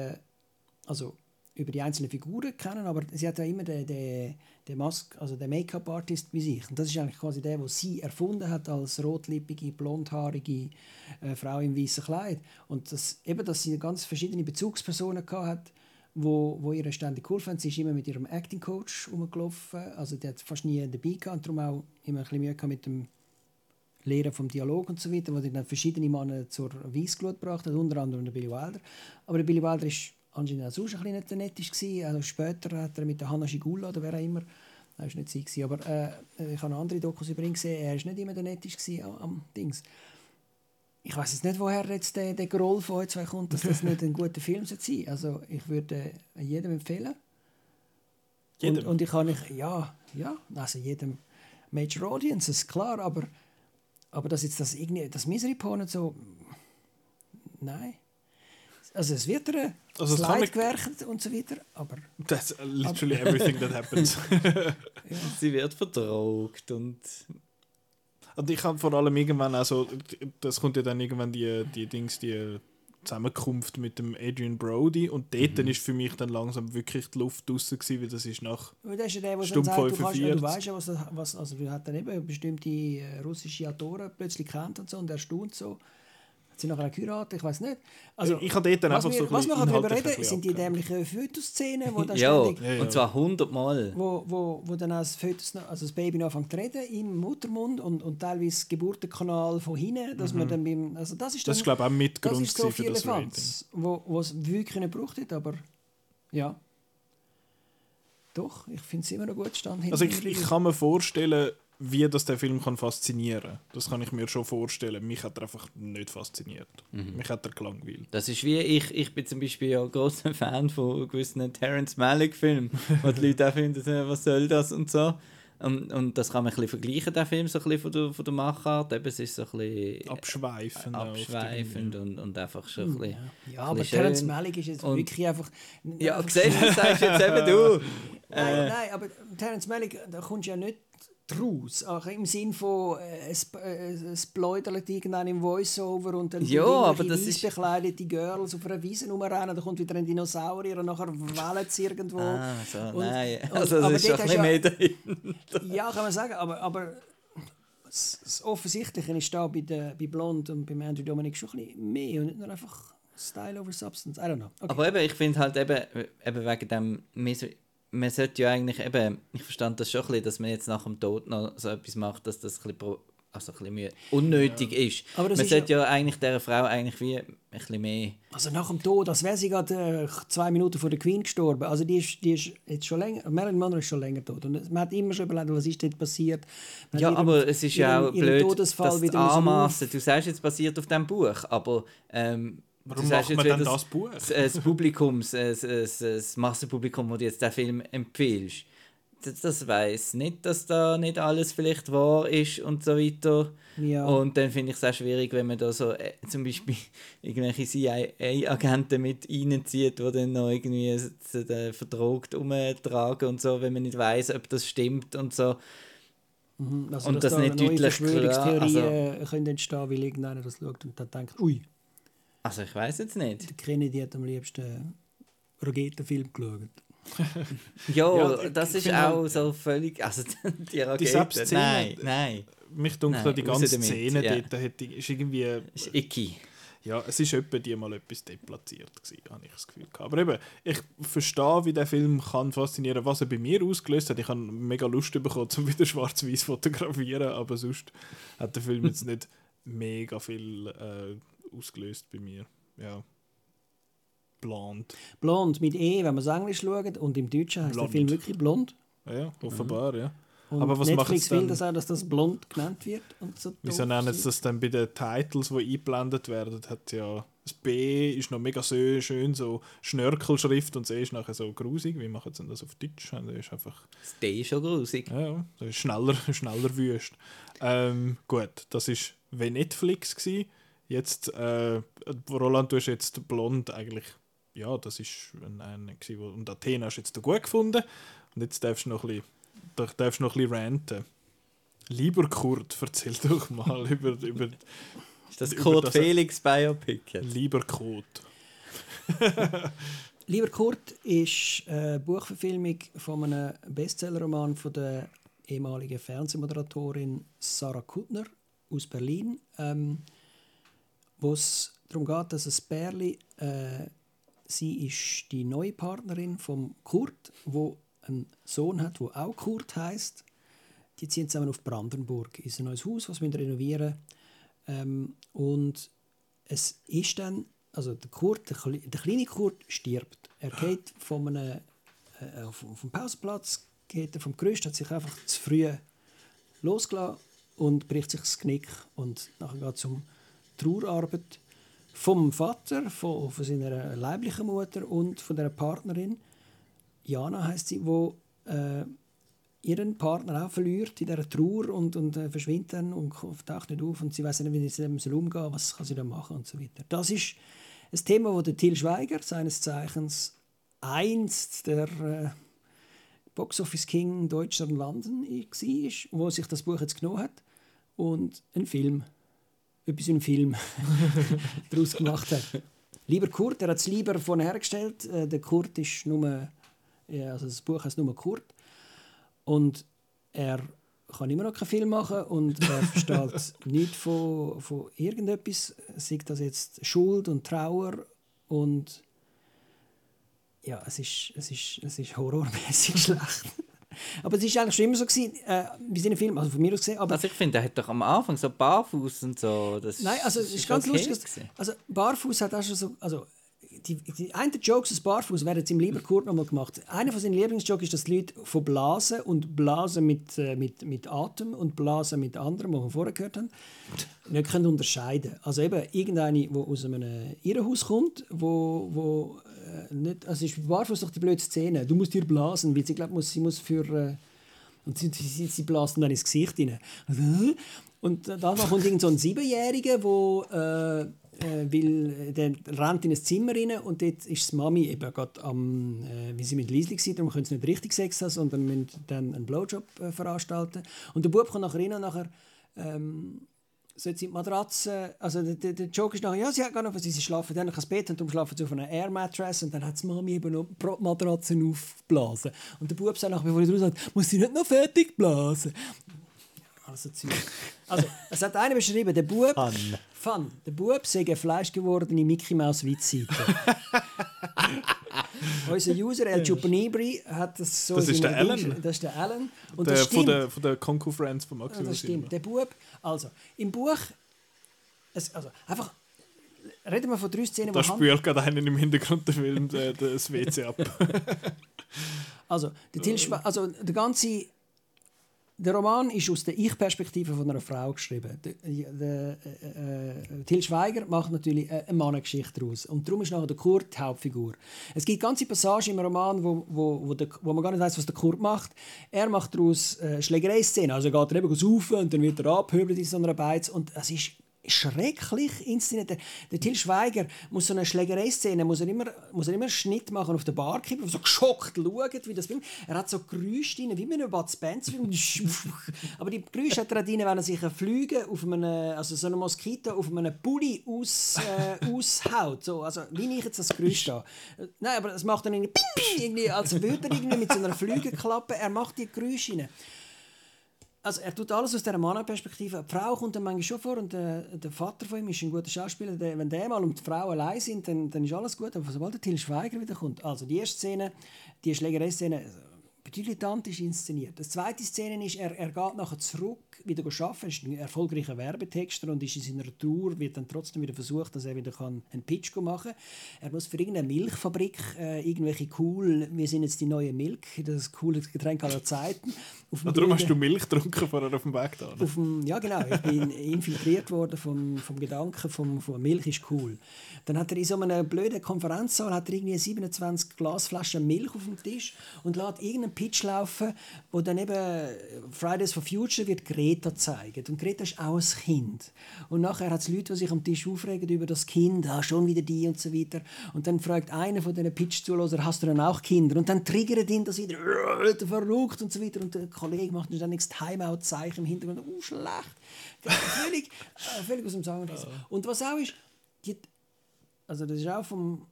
also über die einzelnen Figuren kennen, aber sie hat ja immer den, den, den Mask, also den Make-up-Artist bei sich. Und das ist eigentlich quasi der, der sie erfunden hat als rotlippige, blondhaarige äh, Frau im weißen Kleid. Und das, eben, dass sie ganz verschiedene Bezugspersonen hat, wo, wo ihr ständig geholfen haben. Sie ist immer mit ihrem Acting-Coach rumgelaufen, also die hat fast nie dabei gehabt darum auch immer ein bisschen Mühe mit dem Lehren vom Dialog und so weiter, wo dann verschiedene Männer zur Weißglut gebracht hat, unter anderem der Billy Wilder. Aber der Billy Wilder ist anscheinend auch sonst ein bisschen nicht der Netteste Also später hat er mit der Hanna Schigula oder wer auch immer, das war nicht sie, gewesen, aber äh, ich habe andere Dokus über ihn gesehen, er war nicht immer der Netteste am, am Dings. Ich weiß jetzt nicht, woher jetzt der, der Groll von euch zwei kommt, dass das nicht ein guter Film sein soll. Also ich würde äh, jedem empfehlen. Jedem? Und, und ich kann nicht, ja, ja, also jedem Major Audience, ist klar, aber, aber dass jetzt das irgendwie, das Misery Porn so, nein. Also es wird ein also Slide gewerkt und so weiter, aber... That's literally aber, everything that happens. ja. Sie wird verdrogt und... Und ich habe vor allem irgendwann also das kommt ja dann irgendwann die, die Dings, die Zusammenkunft mit dem Adrian Brody und dort mhm. ist für mich dann langsam wirklich die Luft draußen gewesen, weil das ist nach das ist ja der, Stunde sagt, 45. Du, kannst, du weißt ja, was, was also du hat dann eben bestimmte russische Autoren plötzlich kennt und so und er staunt so Sie nachher geheiratet, ich weiß nicht. Also, ich habe dort dann einfach wir, so Was wir darüber reden, sind die dämlichen Fotoszenen, wo dann ja, ständig... Ja, ja. und zwar hundertmal. Wo, wo, wo dann das, Fötus, also das Baby noch anfängt zu reden im Muttermund und, und teilweise Geburtenkanal von hinten, dass mhm. man dann beim... Also das ist, dann, das ist glaube ich auch mit Grund das ist so für das Fans, wo es wirklich nicht gebraucht hat, aber ja. Doch, ich finde es immer noch gut stand. Also ich, ich kann mir vorstellen, wie das der Film kann faszinieren kann. Das kann ich mir schon vorstellen. Mich hat er einfach nicht fasziniert. Mhm. Mich hat er gelangweilt. Das ist wie ich, ich bin zum Beispiel ja großer Fan von gewissen Terence Malick Filmen, wo die Leute auch finden, äh, was soll das und so. Und, und das kann man ein bisschen vergleichen, der Film, so ein bisschen von der, von der Machart. Eben, es ist so ein bisschen abschweifend, abschweifend und, und einfach schon ein bisschen Ja, aber bisschen Terence Malick ist jetzt und, wirklich einfach... Ja, siehst du, das sagst jetzt eben du. Nein, äh, nein, aber Terence Malick, da kommst du ja nicht draus. Auch im Sinn von, äh, es, äh, es bläudert irgendwann im Voiceover und dann ja, aber das ist bekleidete Girls auf einer Wiese rumrennen, da kommt wieder ein Dinosaurier und nachher wählen sie irgendwo. Ah, so, und, nein. Also das ist schon ein bisschen mehr dahinter. Ja, kann man sagen, aber, aber das, Offensichtliche ist da bei, der, bei Blond und bei Andrew Dominic schon ein bisschen mehr und nicht nur einfach Style over Substance. I don't know. Okay. Aber eben, ich finde halt eben, eben wegen dem man sollte ja eigentlich eben, ich verstand das schon ein bisschen, dass man jetzt nach dem Tod noch so etwas macht, dass das ein bisschen, also ein bisschen unnötig ja. ist. Aber man sollte ja, ja eigentlich dieser Frau eigentlich wie ein bisschen mehr... Also nach dem Tod, als wäre sie gerade äh, zwei Minuten vor der Queen gestorben. Also die ist, die ist jetzt schon länger, Marilyn Monroe ist schon länger tot. Und man hat immer schon überlegt, was ist dort passiert. Man ja, ihren, aber es ist ja auch blöd, Todesfall dass wieder anmassen. Du sagst jetzt basiert auf diesem Buch, aber... Ähm, Warum macht man dann das, Buch? Das, das Publikum, das, das, das Massenpublikum, das du jetzt den Film empfiehlst, das, das weiß nicht, dass da nicht alles vielleicht wahr ist und so weiter. Ja. Und dann finde ich es auch schwierig, wenn man da so äh, zum Beispiel irgendwelche CIA-Agenten mit reinzieht, die dann noch irgendwie äh, verdrogt umtragen und so, wenn man nicht weiß, ob das stimmt und so. Mhm, also, und das da nicht deutlich klar. Also, können entstehen, weil irgendeiner das schaut und dann denkt, ui, also ich weiß jetzt nicht. Der Kennedy hat am liebsten Raketenfilm geschaut. ja, ja, das ist auch halt, so völlig. Also die Rakete. Die nein, nein. Mich dunkelt die ganze Szene ja. dort hat, ist irgendwie. Ist icky. Ja, es ist etwa die mal etwas deplatziert gewesen, habe ich das Gefühl gehabt. Aber eben, ich verstehe, wie der Film kann faszinieren, was er bei mir ausgelöst hat. Ich habe mega Lust bekommen, zum wieder schwarz-weiß fotografieren, aber sonst hat der Film jetzt nicht mega viel äh, ausgelöst bei mir. Ja. Blond. Blond mit E, wenn man es Englisch schaut. Und im Deutschen heißt der Film wirklich blond. Ja, ja offenbar, mhm. ja. Und Aber was Netflix will das auch, dass das blond genannt wird. Und so Wieso nennen sie das dann bei den Titles, die eingeblendet werden? Hat ja, das B ist noch mega so schön, so Schnörkelschrift und das E ist nachher so grusig. Wie machen sie das auf Deutsch? Das, ist einfach, das D ist schon grusig. Ja, das ist schneller, schneller wüst. Ähm, gut, das war wie Netflix. Gewesen. Jetzt, äh, Roland, du hast jetzt blond eigentlich, ja, das ist ein, ein wo, und Athena hast du jetzt gut gefunden. Und jetzt darfst du noch ein bisschen, darfst noch ein bisschen ranten. Lieber Kurt, erzähl doch mal über, über Ist das Kurt das, Felix Biopic Lieber Kurt. Lieber Kurt ist eine Buchverfilmung von einem Bestsellerroman von der ehemaligen Fernsehmoderatorin Sarah Kuttner aus Berlin, ähm, wo es darum geht, dass ein Bärli, äh, sie ist die neue Partnerin von Kurt, wo einen Sohn hat, wo auch Kurt heißt. Die ziehen zusammen auf Brandenburg in ein neues Haus, was wir renovieren. Ähm, und es ist dann also der Kurt, der, der kleine Kurt stirbt. Er geht von einem, äh, dem Pausenplatz, geht er vom Gerüst, hat sich einfach zu früh losgelassen und bricht sich das Knick. Und nachher geht es um Trauerarbeit vom Vater, von, von seiner leiblichen Mutter und von der Partnerin. Jana heißt sie, wo äh, ihren Partner auch verliert in dieser Trauer und, und äh, verschwindet dann und taucht nicht auf und sie weiß nicht, wie sie damit umgehen was kann sie da machen und so weiter. Das ist ein Thema, das Till Schweiger, seines Zeichens einst der äh, Box Office King Deutschland London war, wo sich das Buch jetzt genommen hat und einen Film, etwas einem Film daraus gemacht hat. Lieber Kurt, er hat es lieber von hergestellt. Äh, der Kurt ist nur, ja, also das Buch heißt nur Kurt. Und er kann immer noch keinen Film machen und er versteht nichts von, von irgendetwas, sei das jetzt Schuld und Trauer und ja, es ist, es ist, es ist horrormäßig schlecht. Aber es war eigentlich schon immer so gewesen, äh, bei seinen Filmen, also von mir aus gesehen. Aber also ich finde, er hat doch am Anfang so Barfuß und so. Das Nein, also es ist, ist ganz okay lustig. Also Barfuß hat auch schon so, also die, die einen Jokes aus Barfuß werden jetzt im Lieber Kurt nochmal gemacht. Einer von seinen Lieblingsjokes ist, dass die Leute von Blasen und Blasen mit, äh, mit, mit Atem und Blasen mit anderem, was wir vorher gehört haben, nicht können unterscheiden Also eben irgendeine, die aus einem Irrenhaus kommt, wo, wo äh, nicht, also ist Barfuß doch die blöde Szene. Du musst dir blasen, weil sie glaubt, muss, sie muss für... Äh, und sie, sie, sie blasen dann ins Gesicht rein. Und dann kommt irgend so ein Siebenjähriger, der... Äh, äh, weil der rennt in ein Zimmer rein und dort ist die Mami eben gerade am, äh, wie sie mit Liesli war, darum können sie nicht richtig Sex haben, sondern müssen dann einen Blowjob äh, veranstalten. Und der Bub kommt nachher rein und nachher ähm, sollte sie die Matratze, also der, der, der Joke ist nachher, ja, sie hat gar noch, sie schlafen dann ins Bett und darum schlafen sie auf einer Air Mattress und dann hat die Mami eben noch die Matratzen aufgeblasen. Und der Bub sagt nachher, bevor er raus sagt, muss sie nicht noch fertig blasen? Also, also es hat einer beschrieben, der Bub... Fun. Fun. Der Bub sei eine fleischgewordene Mickey Mouse Witzseite. Unser User El Chupanibri hat das so... Das ist der Alan. Das ist der Alan. Und der, das stimmt. Von der, von der Conco Friends von Maximus. Ja, das stimmt. Der Bub... Also, im Buch... Es, also, einfach... Reden wir von drei Szenen, Da spült gerade einen im Hintergrund der Film das WC ab. also, der, Til also, der ganze der Roman ist aus der Ich-Perspektive von einer Frau geschrieben. Der, äh, äh, Till Schweiger macht natürlich eine Mannengeschichte daraus. Und darum ist nachher der Kurt die Hauptfigur. Es gibt ganze Passagen im Roman, wo, wo, wo, der, wo man gar nicht weiß, was der Kurt macht. Er macht daraus äh, Schlägerei-Szenen. Also er geht eben saufen und dann wird er abhöbelt in so einer Beiz. Und es ist schrecklich inszeniert. Der, der Till Schweiger muss so eine Schlägerei-Szene, muss er immer, muss er immer einen Schnitt machen auf der Barkeeper, so geschockt schaut, wie das Film. Er hat so Geräusche drin, wie in einem Bud Spencer-Film. Aber die Geräusche hat er drin, wenn er sich ein Flüge auf einem, also so eine Moskito auf einem Pulli aus, äh, aushaut. So, also, wie ich jetzt das Geräusch da. Nein, aber es macht dann irgendwie, irgendwie als würde er irgendwie mit so einer Flügelklappe, er macht die Geräusche rein also er tut alles aus dieser Mannperspektive. Die Frau kommt dann manchmal schon vor und der, der Vater von ihm ist ein guter Schauspieler. Der, wenn der mal und die Frau allein sind, dann, dann ist alles gut. Aber sobald der Till Schweiger wieder kommt, also die erste Szene, die Schlägerei-Szene, dilettantisch inszeniert. Die zweite Szene ist, er, er geht nachher zurück, wieder arbeiten, er ist ein erfolgreicher Werbetexter und ist in seiner Tour, wird dann trotzdem wieder versucht, dass er wieder kann einen Pitch machen kann. Er muss für irgendeine Milchfabrik äh, irgendwelche cool, wir sind jetzt die neue Milch, das coole Getränk aller Zeiten. Auf darum Bilder, hast du Milch getrunken vorher auf dem Weg da? Auf dem, ja genau, ich bin infiltriert worden vom, vom Gedanken, vom, vom Milch ist cool. Dann hat er in so einer blöden Konferenzsaal hat er irgendwie 27 Glasflaschen Milch auf dem Tisch und lässt irgendeinen Pitch laufen, wo dann eben Fridays for Future wird Greta zeigen. Und Greta ist auch ein Kind. Und nachher hat es Leute, die sich am Tisch aufregen über das Kind, ah, schon wieder die und so weiter. Und dann fragt einer von diesen Pitch-Zuhörern, hast du dann auch Kinder? Und dann triggert ihn das wieder, äh, verrückt und so weiter. Und der Kollege macht dann nichts Timeout-Zeichen im Hintergrund, oh, schlecht. völlig, äh, völlig aus dem Sagen. Und was auch ist, die, also das ist auch vom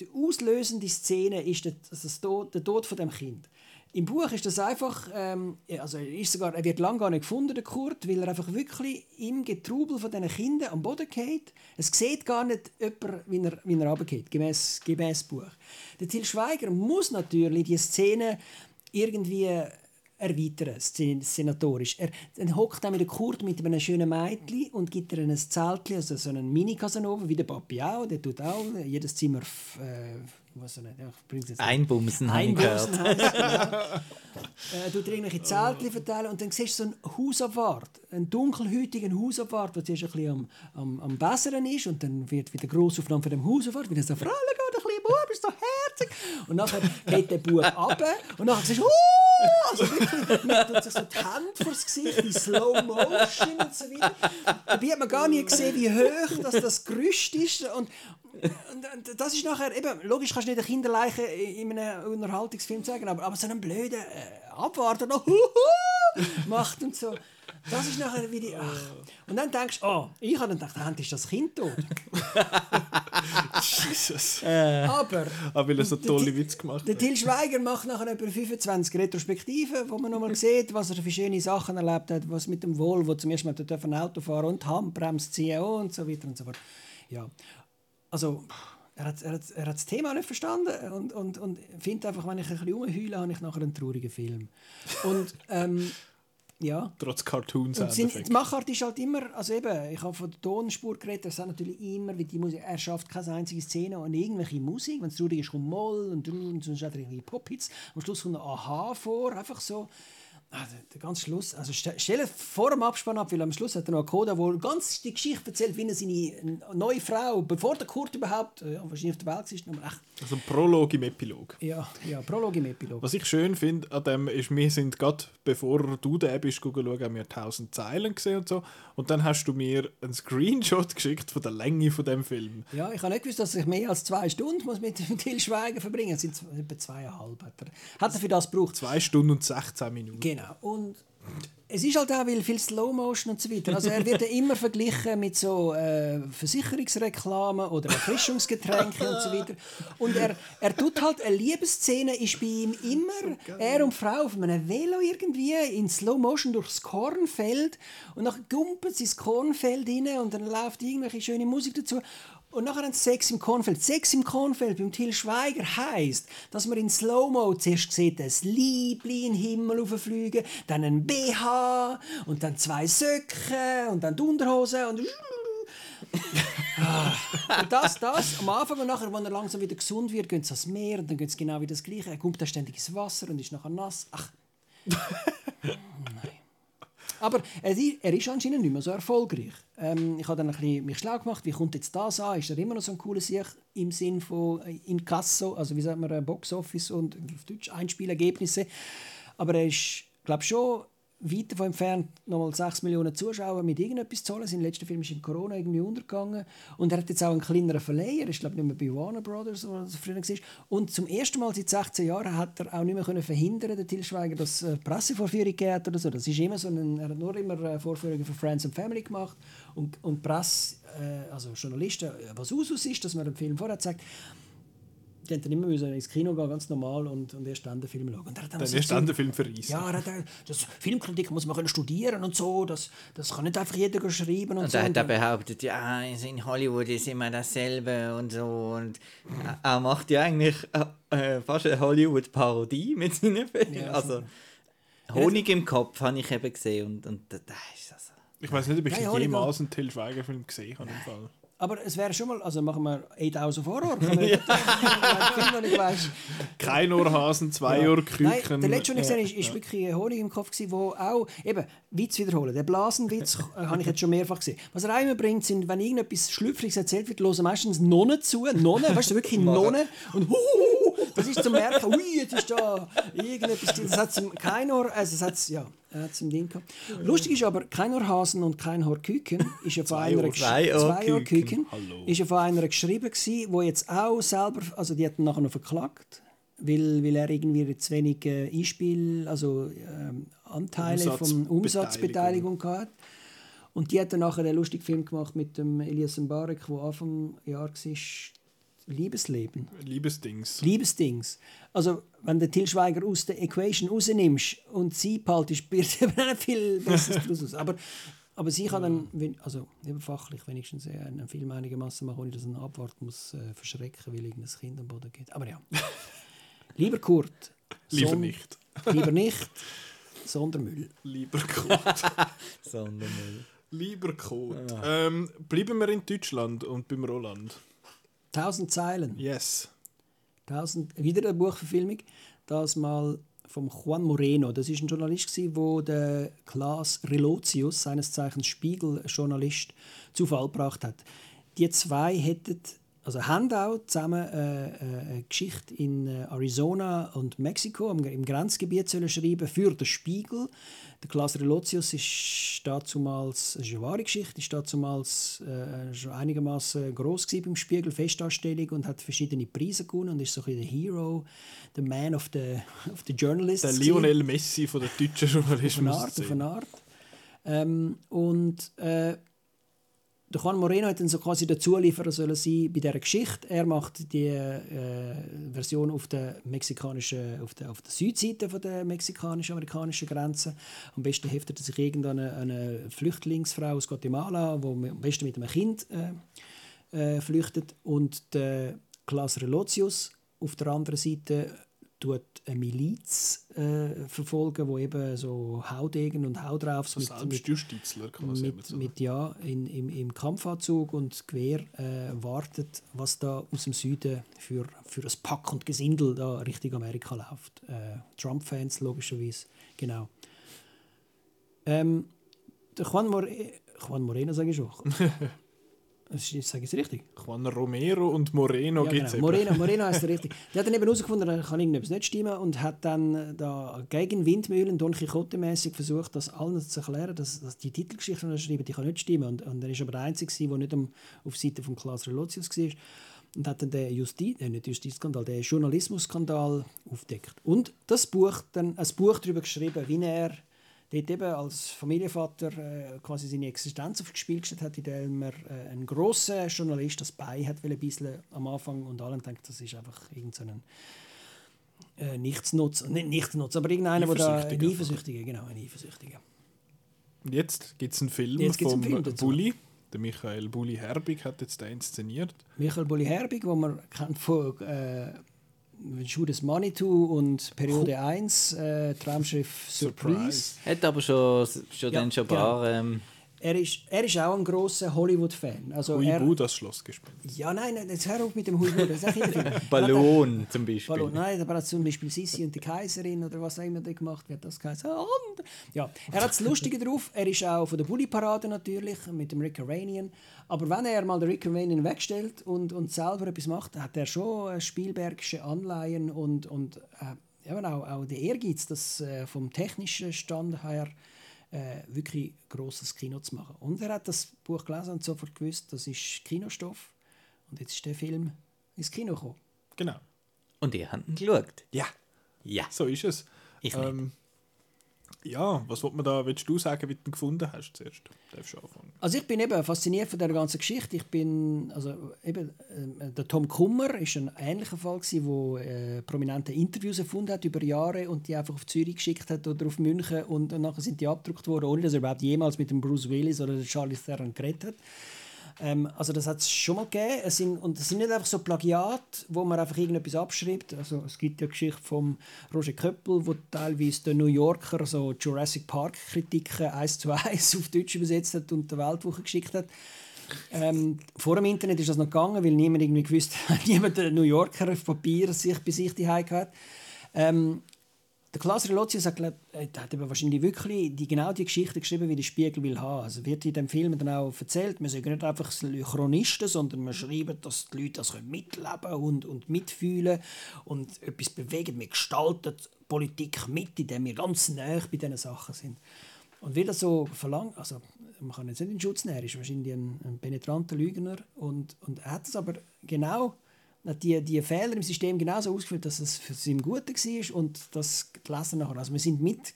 die auslösende Szene ist der, also der Tod von dem Kind. Im Buch ist das einfach, ähm, also ist sogar, er wird lange gar nicht gefunden, der Kurt, weil er einfach wirklich im Getrubel von diesen Kindern am Boden geht. Es sieht gar nicht jemand, wie er, wie er runtergeht, gemäß, gemäß Buch. Der Til Schweiger muss natürlich die Szene irgendwie erweitern, senatorisch. Er dann hockt dann mit der Kurt mit einem schönen Mädchen und gibt ihr ein Zeltchen, also so einen Mini-Casanova, wie der Papi auch. Der tut auch jedes Zimmer äh, was er nicht, ja, jetzt Einbumsen, Einbumsen heisst, genau. äh, tut irgendwelche Zeltchen verteilen und dann siehst du so einen Hausabwart, einen dunkelhäutigen Hausabwart, der zuerst ein bisschen am, am, am Besseren ist und dann wird wieder Grossaufnahme von dem Hausabwart, wie er so «Fralle, geht ein bisschen Bub, ist so herzig!» und nachher geht der Bub ab und nachher siehst du «Oh!» Also wirklich, man tut sich so die Hände vor das Gesicht in Slow Motion und so weiter. Dabei hat man gar nicht gesehen, wie hoch das, das Gerüst ist und, und das ist nachher, eben, logisch kannst du nicht eine Kinderleiche in einem Unterhaltungsfilm zeigen, aber, aber so einen blöden äh, Abwarter noch macht und so. Das ist nachher wie die. Ach. Und dann denkst du, oh, ich habe dann gedacht, Hand ist das Kind tot. Jesus. Äh. Aber. Aber weil er so tolle Witze gemacht hat. Der Til Schweiger macht nachher etwa 25 Retrospektiven, wo man nochmal sieht, was er für schöne Sachen erlebt hat, was mit dem Volvo zum ersten Mal ein Auto fahren und Handbremse ziehen und so weiter und so fort. Ja also er hat, er, hat, er hat das Thema nicht verstanden und, und, und findet einfach, wenn ich ein bisschen rumheule, habe ich nachher einen traurigen Film. Und ähm, ja. Trotz Cartoons. Und sind, die Machart ist halt immer, also eben, ich habe von der Tonspur geredet, er sagt natürlich immer, wie die Musik, er schafft keine einzige Szene und irgendwelche Musik, wenn es traurig ist, kommt Moll und, und sonst hat er irgendwie Pop-Hits. Am Schluss kommt ein Aha vor, einfach so Ah, der, ganze Schluss, also stell dir vor dem Abspann ab, weil am Schluss hat er noch einen Coda, wo ganz die Geschichte erzählt, wie er seine neue Frau, bevor der Kurt überhaupt äh, wahrscheinlich auf der Welt ist, aber echt. Also ein Prolog im Epilog. Ja, ja, Prolog im Epilog. Was ich schön finde an dem ist, wir sind gerade, bevor du da bist, schauen, haben wir tausend Zeilen gesehen und so. Und dann hast du mir einen Screenshot geschickt von der Länge von dem Film. Ja, ich habe nicht gewusst, dass ich mehr als zwei Stunden muss mit Til Schweigen verbringen muss. Es sind etwa zweieinhalb. Hat er, hat er für das gebraucht. Zwei Stunden und 16 Minuten. Genau. Und es ist halt auch weil viel Slow Motion und so weiter. Also er wird ja immer verglichen mit so äh, Versicherungsreklamen oder Erfrischungsgetränken und so weiter. Und er, er tut halt eine Liebesszene ist bei ihm immer so er und Frau auf einem Velo irgendwie in Slow Motion durchs Kornfeld und dann gumpelt sie ins Kornfeld rein und dann läuft irgendwelche schöne Musik dazu. Und nachher sie Sex im Kornfeld. Sex im Kornfeld beim Till Schweiger heisst, dass man in Slow-Mo zuerst sieht, ein Liebli in den Himmel fliegen, dann ein BH und dann zwei Söcke und dann die Unterhose und und das, das, am Anfang und nachher, wenn er langsam wieder gesund wird, gehen sie ans Meer und dann geht es genau wie das Gleiche. Er kommt da ständig ins Wasser und ist nachher nass. Ach. Nein. Aber er, ist anscheinend nicht mehr so erfolgreich. Ähm, ich habe dann ein bisschen mich schlau gemacht, wie kommt jetzt das an? Ist er immer noch so ein cooler Sieg im Sinn von äh, Inkasso, also wie sagt man, äh, Box Office und auf Deutsch Einspielergebnisse. Aber er ist, glaube schon weit davon entfernt, nochmal 6 Millionen Zuschauer mit irgendetwas zu holen. Sein letzter Film ist in Corona irgendwie untergegangen. Und er hat jetzt auch einen kleineren Verleiher. Ich glaube nicht mehr bei Warner Brothers, wo er früher war. Und zum ersten Mal seit 16 Jahren hat er auch nicht mehr können verhindern, der Til Schweiger, dass äh, Pressevorführung geht oder so. Das ist immer so ein, er hat nur immer äh, Vorführungen für Friends and Family gemacht. Und, und Presse, äh, also Journalisten, was Usus ist, dass man den Film vorher zeigt die haben dann immer müssen ins Kino gehen, ganz normal, und, und erst dann den Film schauen. Und er dann, dann erst dann den Film verreisen. Ja, er hat, das Filmkritik muss man können studieren und so, das, das kann nicht einfach jeder schreiben und, und so. Er hat behauptet, ja, in Hollywood ist immer dasselbe und so. Und er macht ja eigentlich äh, fast eine Hollywood-Parodie mit seinen Filmen. Ja, also, Honig im Kopf habe ich eben gesehen und, und da ist also... Ich weiß nicht, ob ich ja, jemals einen Till Schweiger-Film gesehen habe. Im Fall. Aber es wäre schon mal, also machen wir 8000 Horror. ja. Kein Ohrhasen, zwei ja. Ohrküken. Nein, der letzte, den ich gesehen habe, war wirklich Honig im Kopf, der auch, eben, Witz wiederholen. Der Blasenwitz äh, habe ich jetzt schon mehrfach gesehen. Was er immer bringt, sind, wenn irgendetwas Schlüpfriges erzählt wird, hören meistens Nonnen zu. Nonnen, weißt du, wirklich Nonnen. Und huhuhu, das ist zu merken, ui, jetzt ist da irgendetwas, das hat kein Ohr, also das hat ja, es im Ding gehabt. Lustig ist aber, kein Ohrhasen und kein Ohrküken ist ja von einer, zwei Ohrküken. ist ja von einer geschrieben gewesen, wo jetzt auch selber, also die hat ihn nachher noch verklagt, weil, weil er irgendwie zu wenig äh, Einspiel, also ähm, Anteile Umsatz, von Umsatzbeteiligung hat. Und die hat dann nachher einen lustigen Film gemacht mit dem Elias Mbarek, der Anfang Jahr war, Liebesleben. Liebesdings. Liebesdings. Also, wenn du Til Schweiger aus der Equation rausnimmst und sie behaltest, wird eben nicht viel Besseres daraus aus. Aber, aber sie kann dann, also eben fachlich wenigstens einen Film einigermaßen machen, ohne dass ein Abwart muss äh, verschrecken, weil irgendein Kind am Boden geht. Aber ja. Lieber Kurt. Lieber nicht. Lieber nicht. Sondermüll. Lieber Kurt. Sondermüll. Lieber Kurt. Ja. Ähm, bleiben wir in Deutschland und beim Roland. Tausend Zeilen. Yes. Tausend, wieder eine Buchverfilmung. Das mal von Juan Moreno. Das ist ein Journalist, der der Klaas Relotius, seines Zeichens Spiegeljournalist, zu Fall gebracht hat. Die zwei hätten also haben auch zusammen äh, äh, eine Geschichte in äh, Arizona und Mexiko im Grenzgebiet sollen schreiben für den Spiegel. Der Klaas Relotius ist ist eine wahre Geschichte, ist damals äh, schon einigermaßen groß beim Spiegel, Festanstellung und hat verschiedene Preise gewonnen und ist so ein bisschen der Hero, der Man of the, of the Journalists. Der Lionel Messi von der deutschen Journalismus. Auf eine Art, auf eine Art. Ähm, und äh, der Juan Moreno hat dann so quasi der Zulieferer sollen sein bei dieser Geschichte. Er macht die äh, Version auf der mexikanischen, auf der, auf der Südseite von der mexikanisch-amerikanischen Grenze. Am besten heftet er sich irgendeine eine Flüchtlingsfrau aus Guatemala, die am besten mit einem Kind äh, äh, flüchtet. Und der Klaas Relotius auf der anderen Seite tut eine Miliz äh, verfolgen, wo eben so Haudegen und Haudraufs mit, mit, mit, mit, ja, in, im, im Kampfanzug und Gewehr äh, wartet, was da aus dem Süden für, für ein Pack und Gesindel da Richtung Amerika läuft. Äh, Trump-Fans logischerweise, genau. Ähm, der Juan, More Juan Moreno sage ich auch. Sage ich es richtig? Juan Romero und Moreno ja, gibt es genau. Moreno, Moreno heißt er richtig. Der hat dann eben herausgefunden, er kann irgendetwas nicht stimmen und hat dann da gegen Windmühlen Don Quixote-mäßig versucht, das allen zu erklären, dass, dass die Titelgeschichte, die er schreibt, die kann nicht stimmen. Und, und er ist aber der Einzige, der nicht auf Seite von Klaas Relotius war. Und hat dann den Justiz, äh, nicht Justizskandal, den Journalismusskandal aufdeckt. Und das Buch, dann ein Buch darüber geschrieben, wie er dort eben als Familienvater äh, quasi seine Existenz aufs Spiel gestellt hat, indem er äh, einen grossen Journalist das Bei hat ein bisschen am Anfang und allen denkt, das ist einfach irgendein äh, Nichtsnutz, nicht Nichtsnutz, aber irgendeiner, der da ein Eifersüchtiger, genau, ein Eifersüchtiger. Jetzt gibt es einen Film von Bulli. Der Michael Bulli Herbig hat jetzt den inszeniert. Michael Bulli Herbig, den man kennt von äh, Judas Manitou und Periode cool. 1, äh, Traumschiff Surprise. Surprise. Hat aber schon, schon ja, dann schon ein genau. paar. Ähm er ist, er ist auch ein großer Hollywood-Fan. Also Huibu, das Schloss gespielt. Ja, nein, jetzt hör auf mit dem Huibu. Das Ballon zum Beispiel. Ballon, nein, aber zum Beispiel Sissi und die Kaiserin oder was auch immer der gemacht wird. Das geheißen. Ja, er hat das Lustige drauf. Er ist auch von der Bully-Parade natürlich mit dem Rick Aranian. Aber wenn er mal den Rick Aranian wegstellt und, und selber etwas macht, hat er schon Spielbergische Anleihen und, und äh, eben auch, auch den Ehrgeiz, das äh, vom technischen Stand her äh, wirklich grosses Kino zu machen. Und er hat das Buch gelesen und sofort gewusst, das ist Kinostoff. Und jetzt ist der Film ins Kino gekommen. Genau. Und ihr habt ihn geschaut? Ja. Ja. So ist es. Ich ähm, ja, was wollt man da, willst du sagen, wie du ihn gefunden hast zuerst? Darfst du anfangen. Also ich bin eben fasziniert von der ganzen Geschichte. Ich bin, also eben, äh, der Tom Kummer ist ein ähnlicher Fall gewesen, wo äh, prominente Interviews erfunden hat über Jahre und die einfach auf Zürich geschickt hat oder auf München und, und nachher sind die abgedruckt worden, ohne dass er überhaupt jemals mit dem Bruce Willis oder Charlie Theron geredet hat. Ähm, also das hat es schon mal gegeben. Es sind, und es sind nicht einfach so Plagiat, wo man einfach irgendetwas abschreibt. Also es gibt ja Geschichte von Roger Köppel, wo teilweise der New Yorker so Jurassic Park Kritiken eins zu eins auf Deutsch übersetzt hat und der Weltwoche geschickt hat. Ähm, vor dem Internet ist das noch gegangen, weil niemand irgendwie gewusst hat, niemand der New Yorker auf Papier sich bei sich die hat. Ähm, der Klaas Relotius hat, glaub, hat eben wahrscheinlich wirklich die, genau die Geschichte geschrieben, wie der Spiegel will haben. Also wird in dem Film dann auch erzählt, wir sind nicht einfach Chronisten, sondern wir schreiben, dass die Leute das mitleben und, und mitfühlen und etwas bewegen. Wir gestalten Politik mit, indem wir ganz nah bei diesen Sachen sind. Und wie das so verlangt, also man kann jetzt nicht in Schutz nehmen, ist wahrscheinlich ein, ein penetranter Lügner und, und er hat es aber genau die, die Fehler im System genauso ausgeführt, dass es für sie im Guten war und das gelesen nachher. Also wir sind mit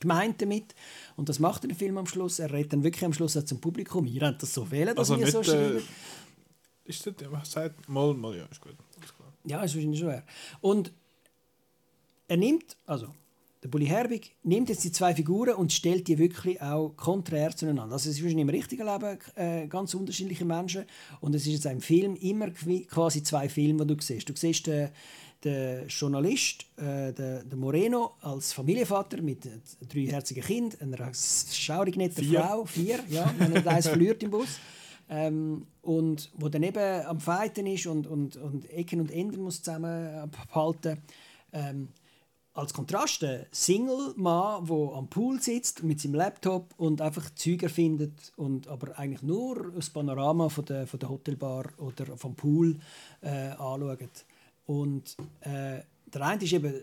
gemeint damit und das macht der Film am Schluss. Er redet dann wirklich am Schluss zum Publikum. Ihr habt das so wählen, dass also wir so schreiben. Äh, Ist das, was sagt, mal, mal, ja, ist gut. Ja, ist wahrscheinlich schwer. Und er nimmt, also der Bully Herbig nimmt jetzt die zwei Figuren und stellt die wirklich auch konträr zueinander. Also es ist im richtigen Leben äh, ganz unterschiedliche Menschen und es ist jetzt im Film immer quasi zwei Filme, die du siehst. Du siehst den, den Journalist, äh, den, den, Moreno, als Familienvater mit einem dreiherzigen Kind, einer schaurig netten Frau, vier, ja, wenn er eins verliert im Bus. Ähm, und wo dann eben am Fighten ist und, und, und Ecken und Enden muss zusammenhalten. Ähm, als Kontrast ein Single-Mann, der am Pool sitzt mit seinem Laptop und einfach Züge erfindet und aber eigentlich nur das Panorama von der, von der Hotelbar oder vom Pool äh, anschaut. Und äh, der eine ist eben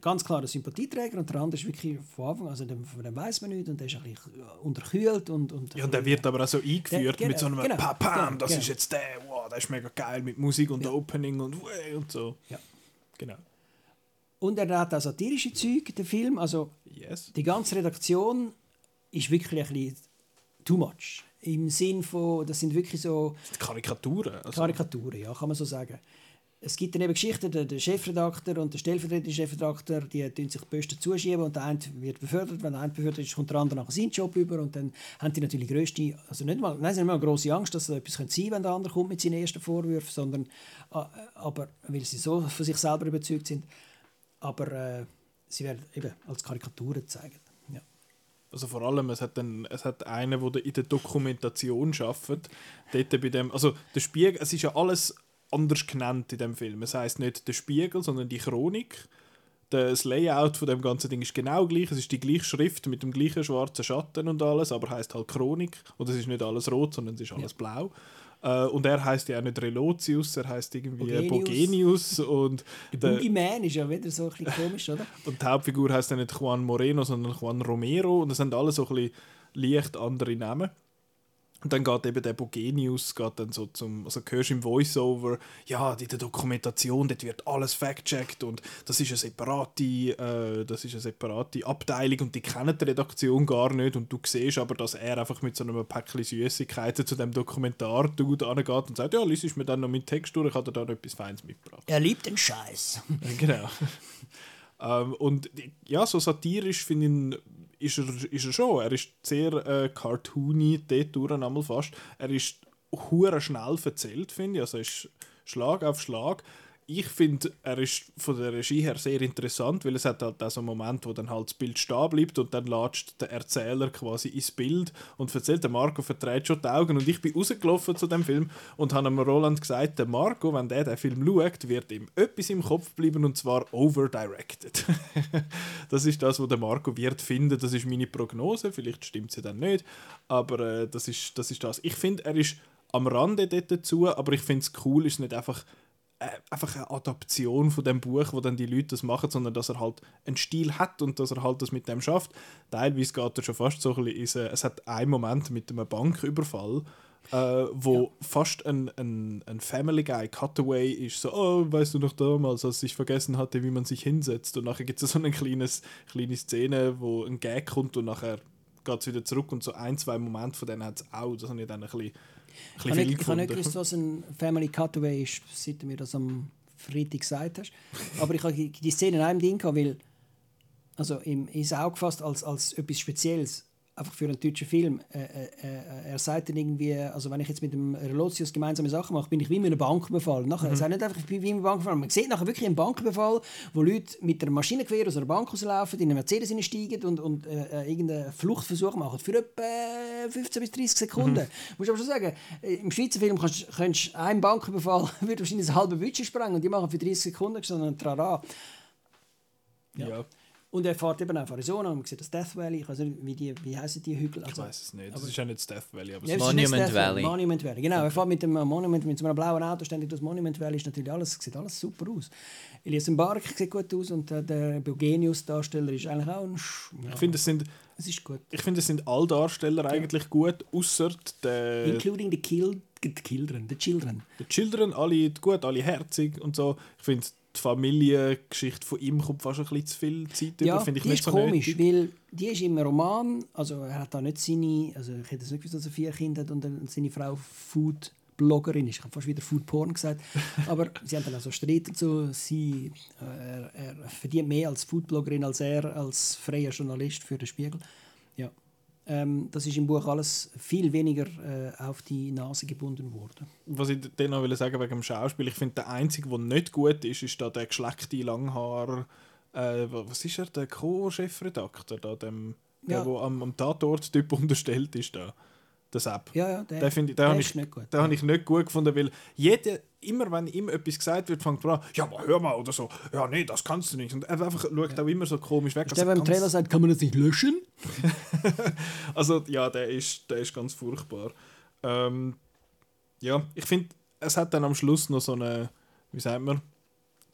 ganz klar ein Sympathieträger und der andere ist wirklich von Anfang an, also von dem weiß man nicht und der ist ein bisschen unterkühlt. Und, und ja, und der wird aber auch so eingeführt der, mit so einem genau, Pam, Pam genau, das genau. ist jetzt der, wow, der ist mega geil mit Musik und ja. Opening und, und so. Ja. Genau. Und er hat auch satirische Züge, der Film. Also yes. die ganze Redaktion ist wirklich ein bisschen too much. Im Sinn von, das sind wirklich so... Karikaturen. Also. Karikaturen, ja, kann man so sagen. Es gibt dann eben Geschichten, der, der Chefredakteur und der stellvertretende Chefredakteur, die tun sich die Posten zuschieben und der eine wird befördert. Wenn der eine befördert ist, kommt der andere nachher seinen Job über und dann haben die natürlich grösste, also nicht mal, nein, sie haben mal große Angst, dass es etwas sein könnte, wenn der andere kommt mit seinen ersten Vorwürfen, sondern, äh, aber weil sie so von sich selber überzeugt sind, aber äh, sie werden eben als Karikaturen gezeigt. Ja. Also vor allem, es hat, einen, es hat einen, der in der Dokumentation arbeitet. Dort bei dem, also der Spiegel, es ist ja alles anders genannt in dem Film. Es heißt nicht der Spiegel, sondern die Chronik. Das Layout von dem ganzen Ding ist genau gleich. Es ist die gleiche Schrift mit dem gleichen schwarzen Schatten und alles, aber heißt halt Chronik. Und es ist nicht alles rot, sondern es ist alles ja. blau. Äh, und er heißt ja auch nicht Relotius, er heißt irgendwie Bogenius. und der Boogeyman ist ja wieder so ein bisschen komisch, oder? und die Hauptfigur heißt ja nicht Juan Moreno, sondern Juan Romero. Und das sind alle so ein bisschen leicht andere Namen. Und dann geht eben der Bogenius geht dann so zum, also hörst im Voiceover, ja, in der Dokumentation, dort wird alles fact-checkt und das ist eine separate, äh, das ist eine separate Abteilung und die kennen die Redaktion gar nicht und du siehst aber, dass er einfach mit so einem Päckchen Süßigkeiten zu dem Dokumentar-Dude angeht und sagt, ja, liest mir dann noch meinen Text durch, ich habe da noch etwas Feines mitgebracht. Er liebt den Scheiß. genau. ähm, und ja, so satirisch finde ich ist er, ist er schon. Er ist sehr äh, cartoony, dort einmal fast. Er ist hure schnell erzählt, finde ich. Also ist Schlag auf Schlag ich finde, er ist von der Regie her sehr interessant, weil es hat halt auch so einen Moment, wo dann halt das Bild stehen bleibt und dann latscht der Erzähler quasi ins Bild und erzählt, der Marco verdreht schon die Augen und ich bin rausgelaufen zu dem Film und habe Roland gesagt, der Marco, wenn der den Film schaut, wird ihm etwas im Kopf bleiben und zwar overdirected. das ist das, was der Marco wird finden, das ist meine Prognose, vielleicht stimmt sie dann nicht, aber äh, das, ist, das ist das. Ich finde, er ist am Rande dort dazu, aber ich finde es cool, ist nicht einfach einfach eine Adaption von dem Buch, wo dann die Leute das machen, sondern dass er halt einen Stil hat und dass er halt das mit dem schafft. Teilweise geht er schon fast so ein bisschen, es hat einen Moment mit einem Banküberfall, äh, wo ja. fast ein, ein, ein Family Guy Cutaway ist, so, oh, weißt du noch damals, als ich vergessen hatte, wie man sich hinsetzt und nachher gibt es so eine kleines, kleine Szene, wo ein Gag kommt und nachher geht es wieder zurück und so ein, zwei Momente von denen hat es auch, das habe ich dann ein bisschen ich habe nicht, ich nicht gewusst, was ein Family Cutaway ist, seit du mir das am Freitag gesagt hast. Aber ich habe die Szene in einem Ding gehabt, weil also im, ins Auge gefasst als, als etwas Spezielles einfach für einen deutschen Film. Äh, äh, äh, er sagt dann irgendwie, also wenn ich jetzt mit dem Relotius gemeinsame Sachen mache, bin ich wie mit einem Bankbefall. Nachher, mhm. Er sagt nicht einfach, ich bin wie mit einem Bankbefall. Man sieht nachher wirklich einen Bankbefall, wo Leute mit einem Maschinengewehr aus einer Bank rauslaufen, in einen Mercedes einsteigen und, und äh, äh, irgendeinen Fluchtversuch machen. Für etwa 15 bis 30 Sekunden. Mhm. Muss aber schon sagen, äh, im Schweizer Film kannst, kannst ein Bankbefall wird wahrscheinlich ein halbe Budget sprengen und die machen für 30 Sekunden schon einen Trara. ja. ja. Und er fährt eben auf Arizona und man sieht das Death Valley. Ich weiß nicht, wie, die, wie heißen die Hügel? Also, ich weiß es nicht. Das ist ja nicht das Death Valley. Aber ja, Monument Valley. Monument Valley. Genau, er fährt mit dem Monument, mit so einem blauen Auto ständig das Monument Valley. Ist natürlich alles, sieht alles super aus. Elias Mbarek sieht gut aus und äh, der Beugenius-Darsteller ist eigentlich auch ein... Sch ja. Ich finde, es sind... Es ist gut. Ich finde, es sind alle Darsteller ja. eigentlich gut, außer der... Including the, kill, the Children. The Children. The Children, alle gut, alle herzig und so. Ich finde, die Familiengeschichte von ihm kommt fast ein bisschen zu viel Zeit ja, über, finde ich nicht ist so komisch, nötig. weil die ist im Roman, also er hat da nicht seine, also ich hätte es nicht gewusst, dass er vier Kinder hat und seine Frau Food Foodbloggerin ist. Ich habe fast wieder Foodporn gesagt. Aber sie haben dann also Streit dazu. Sie, äh, er, er verdient mehr als Foodbloggerin als er als freier Journalist für den Spiegel. Ähm, das ist im Buch alles viel weniger äh, auf die Nase gebunden worden. Was ich dann noch will sagen wegen dem Schauspiel, ich finde, der Einzige, der nicht gut ist, ist da der geschleckte Langhaar. Äh, was ist er, der Co-Chefredakteur, da, dem, ja. der, der am, am Tatort-Typ unterstellt ist. Da das App. Ja, ja, der, den, ich, den der habe ich, nicht gut. Den habe ich nicht gut gefunden, weil jeder, immer wenn ihm etwas gesagt wird, fängt er an, ja, aber hör mal, oder so, ja, nee, das kannst du nicht. Und er einfach schaut ja. auch immer so komisch weg. Der beim Trailer sagt, kann man das nicht löschen? also, ja, der ist, der ist ganz furchtbar. Ähm, ja, ich finde, es hat dann am Schluss noch so eine, wie sagt man,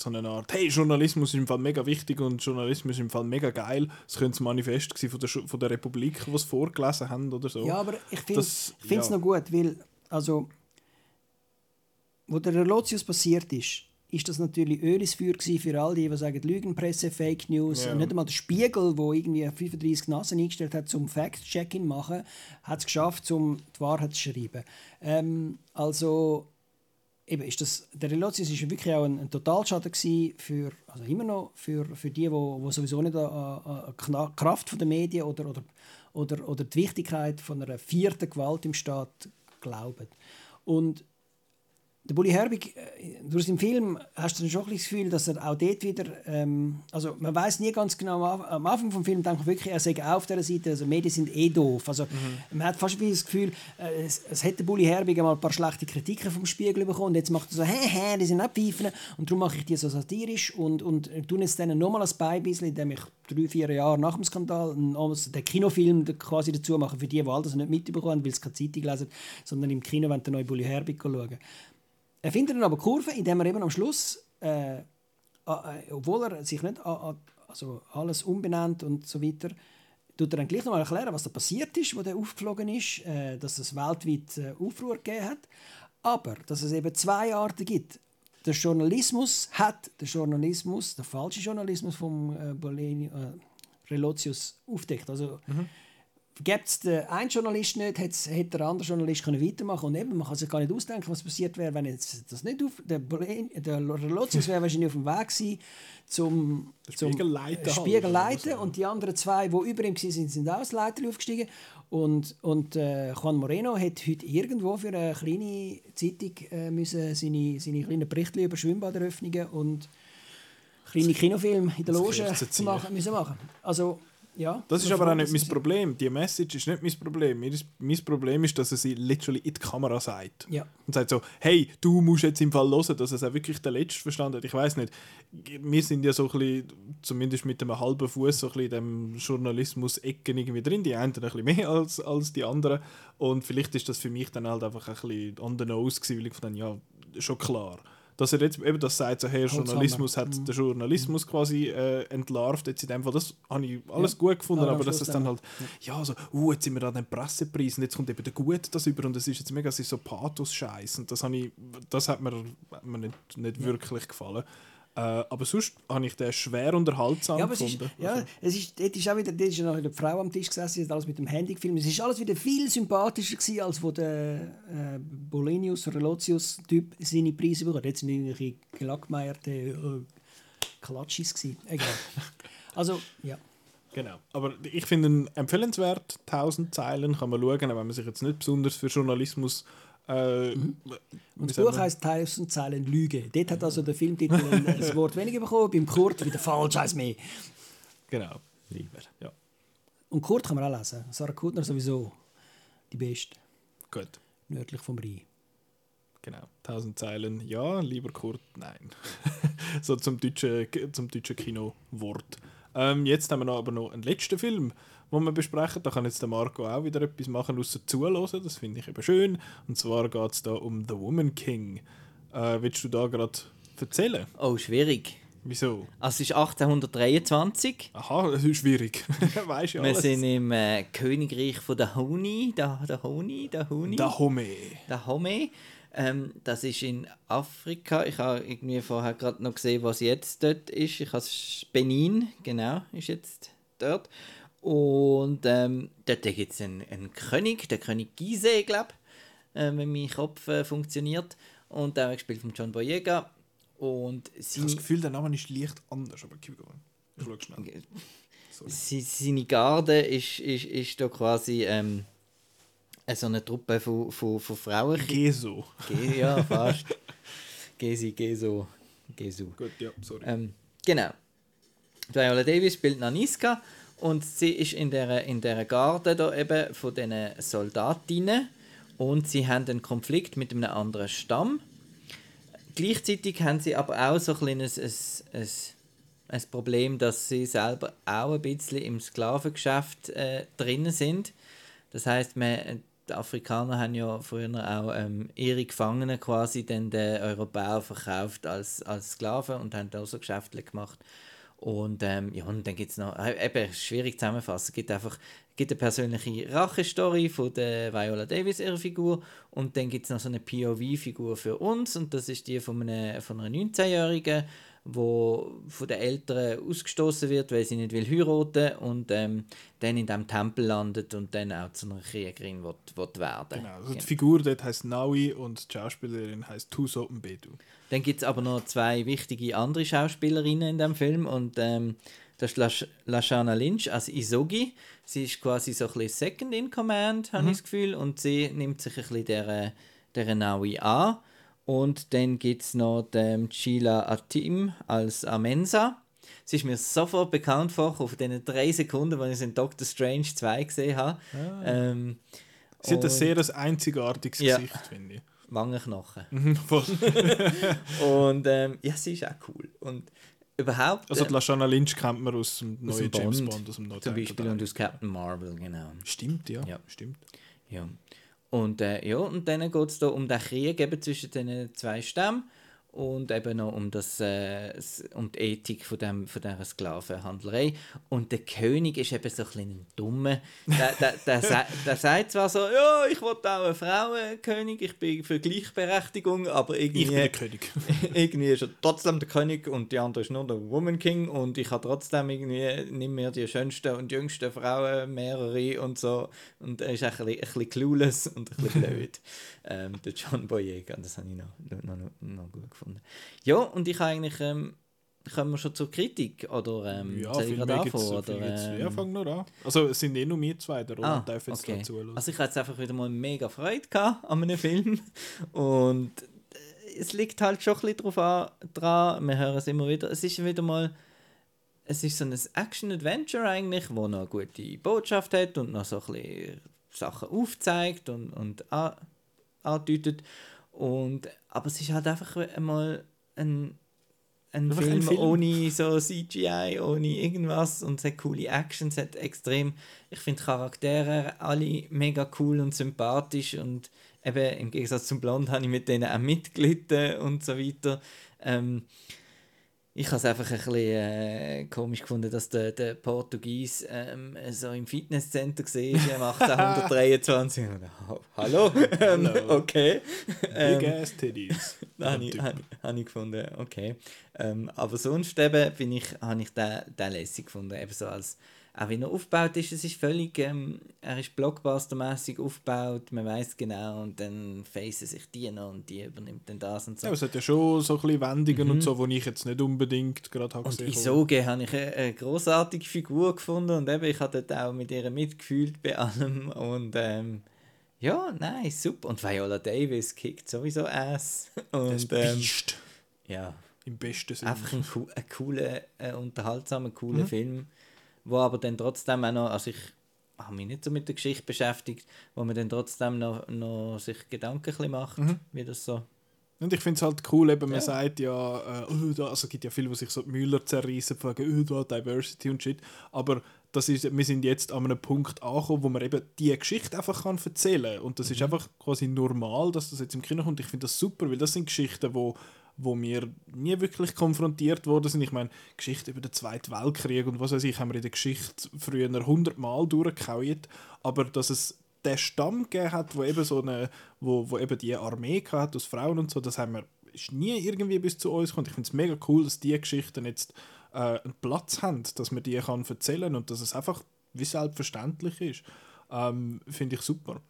so eine Art, hey, Journalismus ist im Fall mega wichtig und Journalismus ist im Fall mega geil. Das könnte das Manifest von der, von der Republik, was sie vorgelesen haben oder so. Ja, aber ich finde es ja. noch gut, weil, also, wo der Relotius passiert ist, ist das natürlich Öl ins Feuer für all die, die sagen, Lügenpresse, Fake News. Ja. Nicht einmal der Spiegel, wo irgendwie 35 Nasen eingestellt hat zum Fact-Checking machen, hat es geschafft, um die Wahrheit zu schreiben. Ähm, also eben ist das, der Relotius ist wirklich auch ein, ein Totalschaden für, also immer noch für, für die, wo, wo sowieso nicht an, an Kraft der Medien oder, oder, oder, oder die Wichtigkeit von einer vierten Gewalt im Staat glauben. Und der Bully Herbig, äh, durch den Film hast du schon ein das Gefühl, dass er auch dort wieder, ähm, also man weiß nie ganz genau, am Anfang vom Film denke ich wirklich, er sei auf der Seite, also Medien sind eh doof. Also mhm. man hat fast das Gefühl, äh, es, es hätte Bully Herbig einmal ein paar schlechte Kritiken vom Spiegel bekommen und jetzt macht er so, hä, hä, die sind abpfeifen und darum mache ich die so satirisch und, und tue jetzt denen nochmal ein Beibissel, indem ich drei, vier Jahre nach dem Skandal den Kinofilm quasi dazu mache, für die, die all das nicht mitbekommen weil sie keine Zeitung lesen, sondern im Kino wenn der neue Bully Herbig schauen. Er findet dann aber Kurve, indem er eben am Schluss, äh, äh, obwohl er sich nicht also alles umbenannt und so weiter, tut er dann gleich nochmal erklären, was da passiert ist, wo der aufgeflogen ist, äh, dass es weltweit äh, Aufruhr gegeben hat, aber dass es eben zwei Arten gibt. Der Journalismus hat der Journalismus, der falsche Journalismus vom äh, Boleni, äh, Relotius aufdeckt. Also mhm Gibt es den einen Journalist nicht, hätte der andere Journalist können weitermachen Und eben, man kann sich gar nicht ausdenken, was passiert wäre, wenn jetzt das nicht auf... Der, der Lotius wäre wahrscheinlich auf dem Weg gewesen, zum, zum Spiegelleiter, Spiegelleiter und die anderen zwei, die über ihm waren, sind auch als Leiter aufgestiegen. Und, und äh, Juan Moreno hat heute irgendwo für eine kleine Zeitung äh, müssen seine, seine kleinen Berichte über Schwimmbaderöffnungen und kleine Kinofilme in der Loge machen, müssen machen. Also ja, das ist aber auch nicht mein Problem. Die Message ist nicht mein Problem. Mein Problem ist, dass er sie literally in die Kamera sagt. Ja. Und sagt so, hey, du musst jetzt im Fall hören, dass es auch wirklich der Letzte verstanden hat. Ich weiß nicht. Wir sind ja so ein bisschen, zumindest mit einem halben Fuß so ein bisschen in dem Journalismus-Ecken irgendwie drin. Die einen ein bisschen mehr als, als die anderen. Und vielleicht ist das für mich dann halt einfach ein bisschen on the nose gewesen, weil ich dann, ja, schon klar dass er jetzt eben das sagt, so, hey, Journalismus hat mhm. den Journalismus quasi äh, entlarvt, jetzt in dem Fall, das habe ich alles ja. gut gefunden, ja, aber dass es dann halt, ja, so, uh, jetzt sind wir an den Pressepreis und jetzt kommt eben der Gut das über und es ist jetzt mega so Pathos-Scheiß und das, ich, das hat mir, hat mir nicht, nicht ja. wirklich gefallen. Äh, aber sonst habe ich den schwer unterhaltsam ja, gefunden. Ist, ja, also. es ist, dort ist auch wieder, dort ist noch eine Frau am Tisch gesessen, sie hat alles mit dem Handy gefilmt. Es ist alles wieder viel sympathischer gewesen, als wo der äh, Bolenius, Relotius-Typ seine Preise bekommen Jetzt sind irgendwelche gelackmeierte äh, Klatschis gewesen. Egal. also, ja. Genau. Aber ich finde ihn empfehlenswert. 1000 Zeilen kann man schauen, wenn man sich jetzt nicht besonders für Journalismus äh, mhm. Und das Buch heisst Tausend Zeilen Lüge. Dort hat also der Filmtitel ein Wort weniger bekommen, beim Kurt wieder falsch als mehr. Genau, lieber. Ja. Und Kurt kann man auch lesen. Sarah Kutner sowieso die Beste. Gut. Nördlich vom Rhein. Genau, tausend Zeilen, ja, lieber Kurt, nein. so zum deutschen, zum deutschen Kinowort. Ähm, jetzt haben wir noch, aber noch einen letzten Film die wir besprechen. Da kann jetzt der Marco auch wieder etwas machen, außer zuhören. Das finde ich eben schön. Und zwar geht es da um The Woman King. Äh, willst du da gerade erzählen? Oh, schwierig. Wieso? Also es ist 1823. Aha, das ist schwierig. weißt du Wir sind im äh, Königreich von der Honi, der, der Honi, der Honi. Der Home. Der Home. Ähm, das ist in Afrika. Ich habe irgendwie vorher gerade noch gesehen, was jetzt dort ist. Ich habe Benin, genau, ist jetzt dort. Und ähm, dort gibt es einen, einen, König, der König Gizeh, glaube äh, wenn mein Kopf äh, funktioniert. Und der wird gespielt von John Boyega. Und ich habe das Gefühl, der Name ist leicht anders, aber keep going. Ich schaue schnell. Sie, seine Garde ist, ist, ist da quasi ähm, so eine Truppe von, von, von Frauen. Geso. Ge ja, fast. Gesi, Geso, Gesu. Gut, ja, sorry. Ähm, genau. Viola Davis spielt Naniska und sie ist in der, in der Garde da eben von diesen Soldatinnen und sie haben einen Konflikt mit einem anderen Stamm. Gleichzeitig haben sie aber auch so ein ein, ein, ein Problem, dass sie selber auch ein bisschen im Sklavengeschäft äh, drin sind. Das heißt, die Afrikaner haben ja früher auch ähm, ihre Gefangenen quasi den Europäern verkauft als, als Sklaven und haben da so Geschäfte gemacht. Und, ähm, ja, und dann gibt es noch, äh, eben schwierig zusammenfassen, gibt einfach gibt eine persönliche Rache-Story von der Viola Davis, ihrer Figur, und dann gibt es noch so eine POV-Figur für uns, und das ist die von, einem, von einer 19-Jährigen, wo von den Eltern ausgestoßen wird, weil sie nicht will heiraten und ähm, dann in diesem Tempel landet und dann auch zu einer Kriegerin wird, wird werden. Genau, also die Figuur dort heißt Naui und die Schauspielerin heißt Tuso Mbedu. Dann gibt es aber noch zwei wichtige andere Schauspielerinnen in dem Film und ähm, das ist Lashana Lynch als Isogi. Sie ist quasi so ein bisschen Second in Command, habe mhm. ich das Gefühl, und sie nimmt sich ein bisschen der, der Naui an. Und dann gibt es noch den Sheila Atim als Amensa. Sie ist mir sofort bekannt vor, auf den drei Sekunden, als ich in Doctor Strange 2 gesehen habe. Ah. Ähm, Sie hat ein sehr einzigartiges ja. Gesicht, finde ich. Wangenknochen. Mhm, und ähm, ja, sie ist auch cool. Und überhaupt. Also, die Lashana Lynch kennt man aus dem neuen James Bond, aus dem neuen Zum Beispiel und aus Captain Marvel, genau. Stimmt, ja. ja. Stimmt. Ja. Und, äh, ja, und dann geht es da um den Krieg eben zwischen den zwei Stämmen und eben noch um, das, äh, um die Ethik von, dem, von dieser Sklavenhandlerei. Und der König ist eben so ein bisschen dummer. Der, der, der, der, der sagt zwar so, ja, ich will auch eine Frauenkönig, ich bin für Gleichberechtigung, aber irgendwie... Ich bin der König. irgendwie ist er trotzdem der König und die andere ist nur der Woman King und ich habe trotzdem irgendwie nicht mehr die schönsten und jüngsten Frauen, mehrere und so. Und er ist ein bisschen, ein bisschen clueless und ein bisschen blöd. ähm, der John Boyega, das habe ich noch, noch, noch, noch gut gefunden. Ja, und ich eigentlich, ähm, kommen wir schon zur Kritik, oder ähm, ja, viel mehr gibt's, oder, viel ähm, ja, fang nur an. Also es sind eh nur wir zwei, der ah, darf jetzt okay. dazu Also ich hatte jetzt einfach wieder mal mega Freude gehabt an einem Film und äh, es liegt halt schon ein bisschen drauf an, dran, wir hören es immer wieder, es ist wieder mal es ist so ein Action-Adventure eigentlich, wo noch eine gute Botschaft hat und noch so ein bisschen Sachen aufzeigt und, und andeutet. Und, aber es ist halt einfach einmal ein, ein, Film, ein Film, ohne so CGI, ohne irgendwas und es hat coole Action, es hat extrem, ich finde Charaktere alle mega cool und sympathisch und eben im Gegensatz zum Blond habe ich mit denen auch mitgelitten und so weiter. Ähm, ich habe es einfach ein bisschen äh, komisch gefunden, dass der, der Portugies ähm, so im Fitnesscenter gesehen ist, 1823. Hallo? Ähm, okay. Ähm, Big ass titties. habe ich, hab, hab ich gefunden, okay. Ähm, aber sonst eben bin ich, habe ich den, den lässig gefunden, eben so als auch wie er aufgebaut ist, es ist völlig, ähm, er ist blockbustermäßig aufgebaut, man weiß genau und dann facen sich die noch und die übernimmt dann das und so. Ja, es hat ja schon so ein bisschen Wendungen mhm. und so, die ich jetzt nicht unbedingt gerade habe Und Isoge habe ich eine, eine großartige Figur gefunden und eben, ich habe dort auch mit ihr mitgefühlt bei allem und ähm, ja, nein, super. Und Viola Davis kickt sowieso Ass. Und, das Biest. Ähm, ja. Im besten Sinne. Einfach ein, ein cooler, ein unterhaltsamer, cooler mhm. Film wo aber dann trotzdem auch noch, also ich habe mich nicht so mit der Geschichte beschäftigt, wo man dann trotzdem noch, noch sich Gedanken macht, mhm. wie das so und ich finde es halt cool, eben, man ja. sagt ja, äh, oh, da, also es gibt ja viele, die sich so die Müller zerreißen, fragen, oh, da Diversity und Shit. Aber das ist, wir sind jetzt an einem Punkt angekommen, wo man eben die Geschichte einfach kann erzählen kann. Und das mhm. ist einfach quasi normal, dass das jetzt im Kino kommt. Ich finde das super, weil das sind Geschichten, wo wo wir nie wirklich konfrontiert worden sind. Ich meine, Geschichte über den Zweiten Weltkrieg und was weiß ich, haben wir in der Geschichte früher hundertmal durchgehauen, aber dass es der Stamm gegeben hat, wo eben so eine, wo, wo eben die Armee hat aus Frauen und so, das haben wir ist nie irgendwie bis zu uns gekommen. Ich finde es mega cool, dass diese Geschichten jetzt äh, einen Platz haben, dass man die kann erzählen und dass es einfach wie selbstverständlich ist. Ähm, finde ich super.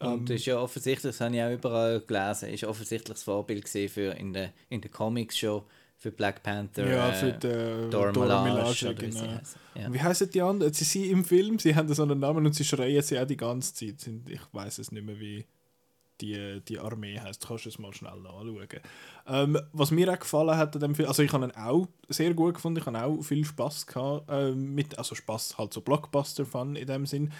Und ähm, ist ja offensichtlich, das habe ich auch überall gelesen, ist offensichtlich das Vorbild für in den in der Comics schon für Black Panther. Ja, für die Dora, Milaje, genau. Wie, ja. wie heißen die anderen? Sie sind im Film, sie haben so einen Namen und sie schreien sie auch die ganze Zeit. Ich weiß es nicht mehr, wie die, die Armee heißt. Du kannst es mal schnell nachschauen. Ähm, was mir auch gefallen hat an dem Film, also ich habe ihn auch sehr gut gefunden, ich habe auch viel Spaß gehabt, äh, mit, also Spaß halt so Blockbuster-Fun in dem Sinn.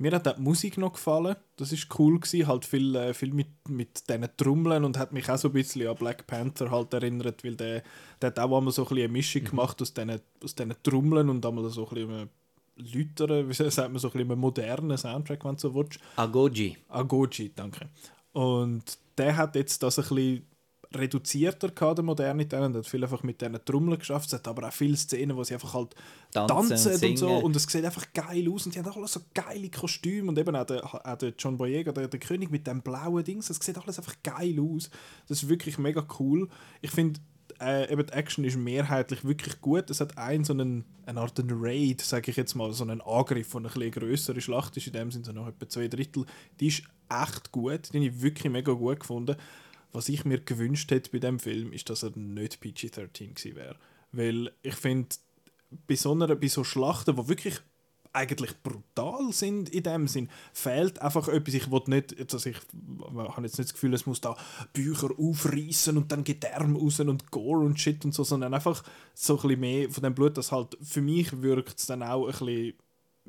Mir hat auch die Musik noch gefallen, das ist cool gewesen, halt viel, äh, viel mit, mit diesen Trommeln und hat mich auch so ein bisschen an Black Panther halt erinnert, weil der, der hat auch einmal so ein bisschen eine Mischung mhm. gemacht aus diesen, aus diesen Trommeln und einmal so ein bisschen Lüteren, wie sagt man, so ein bisschen modernen Soundtrack, wenn du so willst. Agoji. Agoji, danke. Und der hat jetzt das ein bisschen reduzierter gehabt, der Modernität, und hat viel einfach mit diesen Trommeln geschafft. Es hat aber auch viele Szenen, wo sie einfach halt tanzen, tanzen und so. Und es sieht einfach geil aus. Und sie haben auch alles so geile Kostüme. Und eben auch der, auch der John Boyega, der, der König mit dem blauen Dings, es sieht alles einfach geil aus. Das ist wirklich mega cool. Ich finde, äh, eben die Action ist mehrheitlich wirklich gut. Es hat einen so einen, eine Art einen Raid, sage ich jetzt mal, so einen Angriff von einer etwas größere Schlacht ist, in dem sind so noch etwa zwei Drittel. Die ist echt gut, die habe ich wirklich mega gut gefunden. Was ich mir gewünscht hätte bei dem Film, ist, dass er nicht PG-13 gewesen wäre. Weil ich finde, bei so einer, bei so Schlachten, wo wirklich eigentlich brutal sind in dem Sinn, fehlt einfach etwas. Ich will nicht, also ich habe jetzt nicht das Gefühl, es muss da Bücher aufreißen und dann Gedärm raus und Gore und Shit und so, sondern einfach so ein bisschen mehr von dem Blut, das halt für mich wirkt es dann auch ein bisschen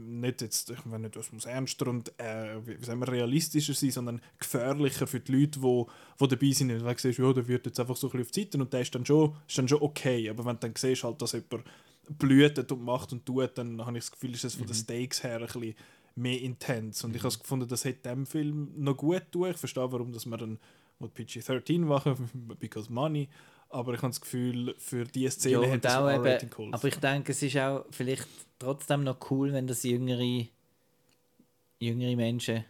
nicht jetzt, ich meine das muss ernster und äh, wie sagen wir, realistischer sein, sondern gefährlicher für die Leute, die wo, wo dabei sind. Wenn du siehst, ja, der wird jetzt einfach so ein bisschen auf die Seite und der ist dann schon, ist dann schon okay. Aber wenn du dann siehst, halt, dass jemand blüht und macht und tut, dann habe ich das Gefühl, ist das von den mhm. Stakes her ein bisschen mehr intens. Und ich habe gefunden, das hätte dem Film noch gut tun. Ich verstehe, warum dass man dann PG-13 machen, because money. Aber ich habe das Gefühl, für diese Szene ja, hätte es ein rating geholfen. Aber ich denke, es ist auch vielleicht trotzdem noch cool, wenn das jüngere, jüngere Menschen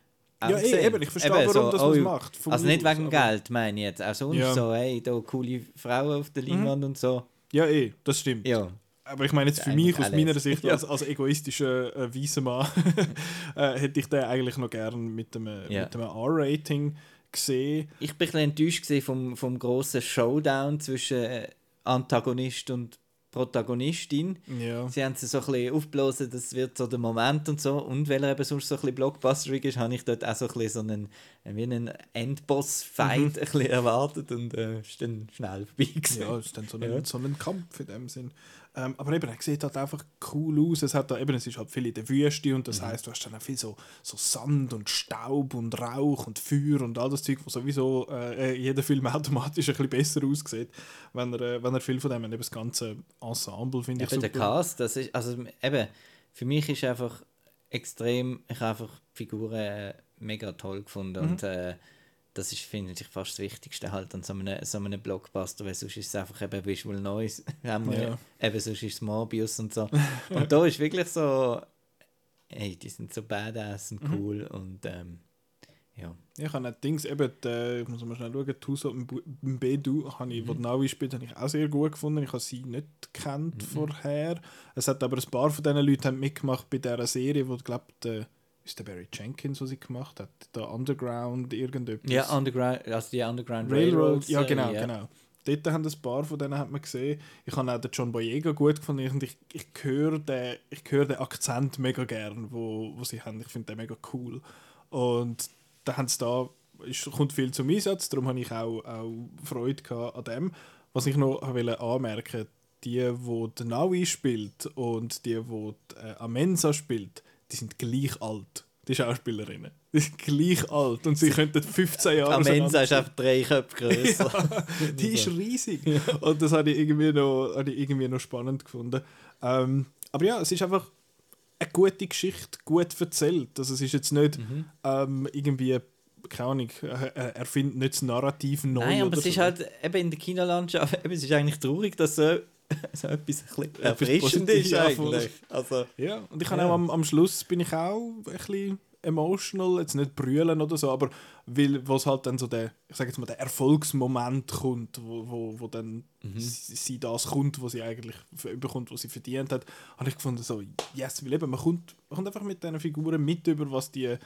ja, eh, eben, ich verstehe, eben, warum so, das oh, macht. Also nicht wegen Geld, meine ich jetzt. Auch sonst ja. so, hey, da coole Frauen auf der Leinwand mhm. und so. Ja, eh, das stimmt. Ja. Aber ich meine jetzt für mich, aus meiner Sicht, als, als egoistischer äh, weißer Mann, äh, hätte ich den eigentlich noch gern mit einem, ja. einem R-Rating gesehen. Ich bin ein enttäuscht vom, vom grossen Showdown zwischen äh, Antagonist und Protagonistin. Ja. Sie haben sie so ein bisschen aufgeblasen, das wird so der Moment und so. Und weil er eben sonst so ein bisschen blockbusterig ist, habe ich dort auch so ein bisschen so einen, wie einen Endboss-Fight mhm. ein bisschen erwartet und äh, ist dann schnell vorbei gewesen. Ja, ist dann so ein, ja. so ein Kampf in dem Sinn. Ähm, aber eben, er sieht halt einfach cool aus. Es, hat da, eben, es ist halt viel in der Wüste und das mhm. heißt, du hast dann auch viel so, so Sand und Staub und Rauch und Feuer und all das Zeug, was sowieso äh, äh, jeder Film automatisch ein bisschen besser aussieht, wenn er, äh, wenn er viel von dem hat. Eben das ganze Ensemble finde ich super. Der Cast, das ist, also eben, für mich ist einfach extrem, ich habe einfach Figuren äh, mega toll gefunden mhm. und äh, das ist, finde ich, fast das Wichtigste halt an so einem, so einem Blockbuster, weil sonst ist es einfach eben Visual Noise. haben wir, ja. Eben sonst ist es Morbius und so. und da ist wirklich so, hey, die sind so badass und mhm. cool mhm. und ähm, ja. Ich habe Dings eben, die, ich muss mal schnell schauen, Tuso Bedu, habe ich, mhm. wo Navi spielt, habe ich auch sehr gut gefunden. Ich habe sie nicht gekannt mhm. vorher. Es hat aber ein paar von diesen Leuten mitgemacht bei dieser Serie, wo, glaube ich, ist der Barry Jenkins, was sie gemacht hat? Der Underground irgendetwas? Ja, Underground, also die Underground Railroad. Railroad ja, genau, ja. genau. Dort haben ein paar von denen hat man gesehen. Ich habe auch den John Boyega gut gefunden und ich, ich höre den, ich höre den Akzent mega gern, wo, wo sie haben. Ich finde den mega cool. Und da haben sie da, ist, kommt viel zum Einsatz, darum habe ich auch, auch Freude an dem. Was ich noch wollte anmerken, die, die Naui spielt und die, die, die äh, Amensa spielt, die sind gleich alt, die Schauspielerinnen. Die sind gleich alt und sie könnten 15 Jahre alt sein. ist einfach drei Köpfe größer. Ja, die ist riesig. Und das habe ich irgendwie noch, habe ich irgendwie noch spannend gefunden. Ähm, aber ja, es ist einfach eine gute Geschichte, gut erzählt. Also es ist jetzt nicht mhm. ähm, irgendwie keine Ahnung, er findet nicht das Narrativ neu. Nein, aber es so. ist halt eben in der Kinolandschaft, eben, es ist eigentlich traurig, dass so so etwas ein erfrischend ist eigentlich. Also, ja, und ich ja. auch am, am Schluss bin ich auch ein bisschen emotional, jetzt nicht brüllen oder so, aber weil was halt dann so der, ich sage jetzt mal, der Erfolgsmoment kommt, wo, wo, wo dann mhm. sie, sie, das kommt, was sie eigentlich bekommt, was sie verdient hat, habe ich gefunden so, yes, weil eben, man kommt, man kommt einfach mit diesen Figuren mit über, was die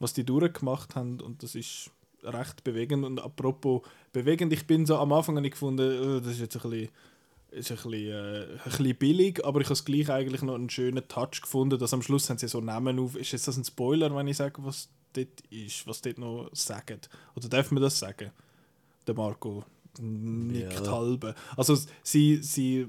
was die durchgemacht haben und das ist recht bewegend. Und apropos bewegend, ich bin so am Anfang habe ich gefunden, äh, das ist jetzt ein bisschen, ist ein bisschen, äh, ein bisschen billig, aber ich habe es gleich eigentlich noch einen schönen Touch gefunden, dass am Schluss haben sie so Namen auf. Ist jetzt das ein Spoiler, wenn ich sage, was dort ist, was dort noch sagen? Oder darf man das sagen? Der Marco nickt ja. halbe. Also sie, sie,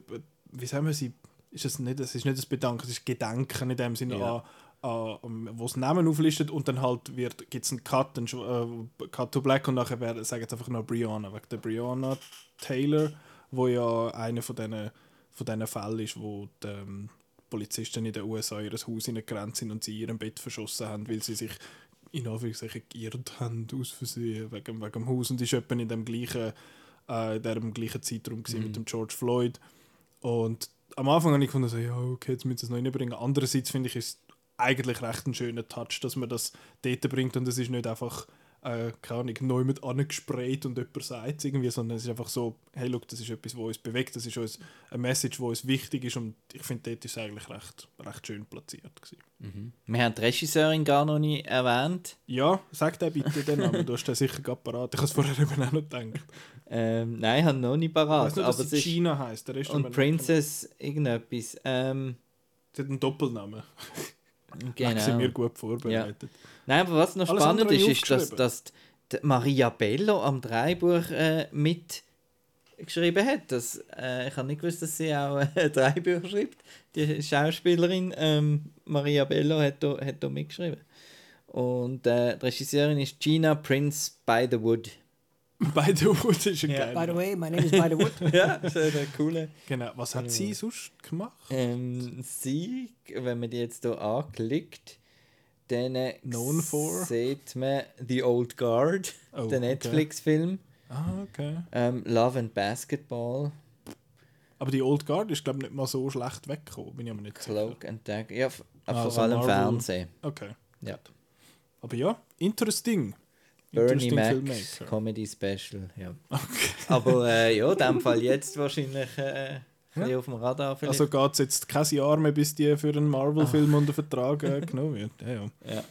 wie sagen wir, sie, ist es nicht, es ist nicht das Bedanken, es ist Gedenken in dem Sinne ja. an Uh, wo es Namen auflistet und dann halt wird gibt es einen Cut, einen uh, Cut to Black und nachher werden, sagen jetzt einfach noch Brianna, wegen der Brianna Taylor, wo ja einer von diesen von diesen Fällen ist, wo die ähm, Polizisten in den USA in ihr Haus hineingerannt sind und sie in ihrem Bett verschossen haben, weil sie sich in Anführungszeichen geirrt haben aus Versehen wegen, wegen dem Haus und ist etwa in dem gleichen, äh, in dem gleichen Zeitraum mhm. mit dem George Floyd und am Anfang habe ich gefunden, so, ja, okay, jetzt müssen wir es noch reinbringen. Andererseits finde ich, ist eigentlich recht ein schöner Touch, dass man das dort bringt und es ist nicht einfach, äh, keine Ahnung, neu mit angesprayt und jemand sagt es irgendwie, sondern es ist einfach so, hey, look, das ist etwas, was uns bewegt, das ist uns eine Message, die uns wichtig ist und ich finde, dort ist es eigentlich recht, recht schön platziert. Mhm. Wir haben die Regisseurin gar noch nie erwähnt. Ja, sag dir bitte den Namen, du hast den sicher gerade parat. Ich habe es vorher eben auch noch gedacht. Ähm, nein, ich habe noch nicht parat. Ich weiß nur, dass aber China heisst. Der Rest und Princess irgendetwas. Ähm, Sie hat einen Doppelnamen. Genau. sind wir gut vorbereitet. Ja. Nein, aber was noch Alles spannend ist, ist, dass, dass Maria Bello am Dreibuch äh, mitgeschrieben hat. Das, äh, ich habe nicht gewusst, dass sie auch äh, Drehbücher schreibt. Die Schauspielerin ähm, Maria Bello hat da, hat da mitgeschrieben. Und äh, die Regisseurin ist Gina Prince by the Wood. By the Wood ist ein yeah. By the way, my name is By the Wood. ja, das ist eine coole. Genau. Was hat sie sonst gemacht? Ähm, sie, wenn man die jetzt hier anklickt, dann Known for? sieht man The Old Guard, oh, der Netflix-Film. Okay. Ah, okay. Ähm, Love and Basketball. Aber die Old Guard ist, glaube ich, nicht mal so schlecht weggekommen, bin ich aber nicht Cloak and Dagger. Ja, ah, vor allem Marvel. Fernsehen. Okay. Ja. Aber ja, interesting. Bernie Mac Comedy Special, ja. Okay. Aber äh, ja, in dem Fall jetzt wahrscheinlich äh, ja. auf dem Radar. Vielleicht. Also geht es jetzt kein Jahr mehr, bis die für einen Marvel-Film unter Vertrag äh, genommen wird. Ja, ja. ja.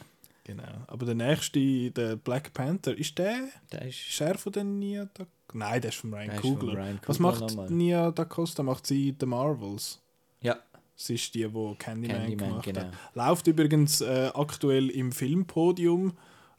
Genau. Aber der nächste, der Black Panther, ist der? Der ist. Er von den Nia da Nein, der ist von Ryan Coogler. Ryan Was macht Nia da Costa? Macht sie The Marvels? Ja. Sie ist die, die Candyman, Candyman gemacht genau. hat. Läuft übrigens äh, aktuell im Filmpodium.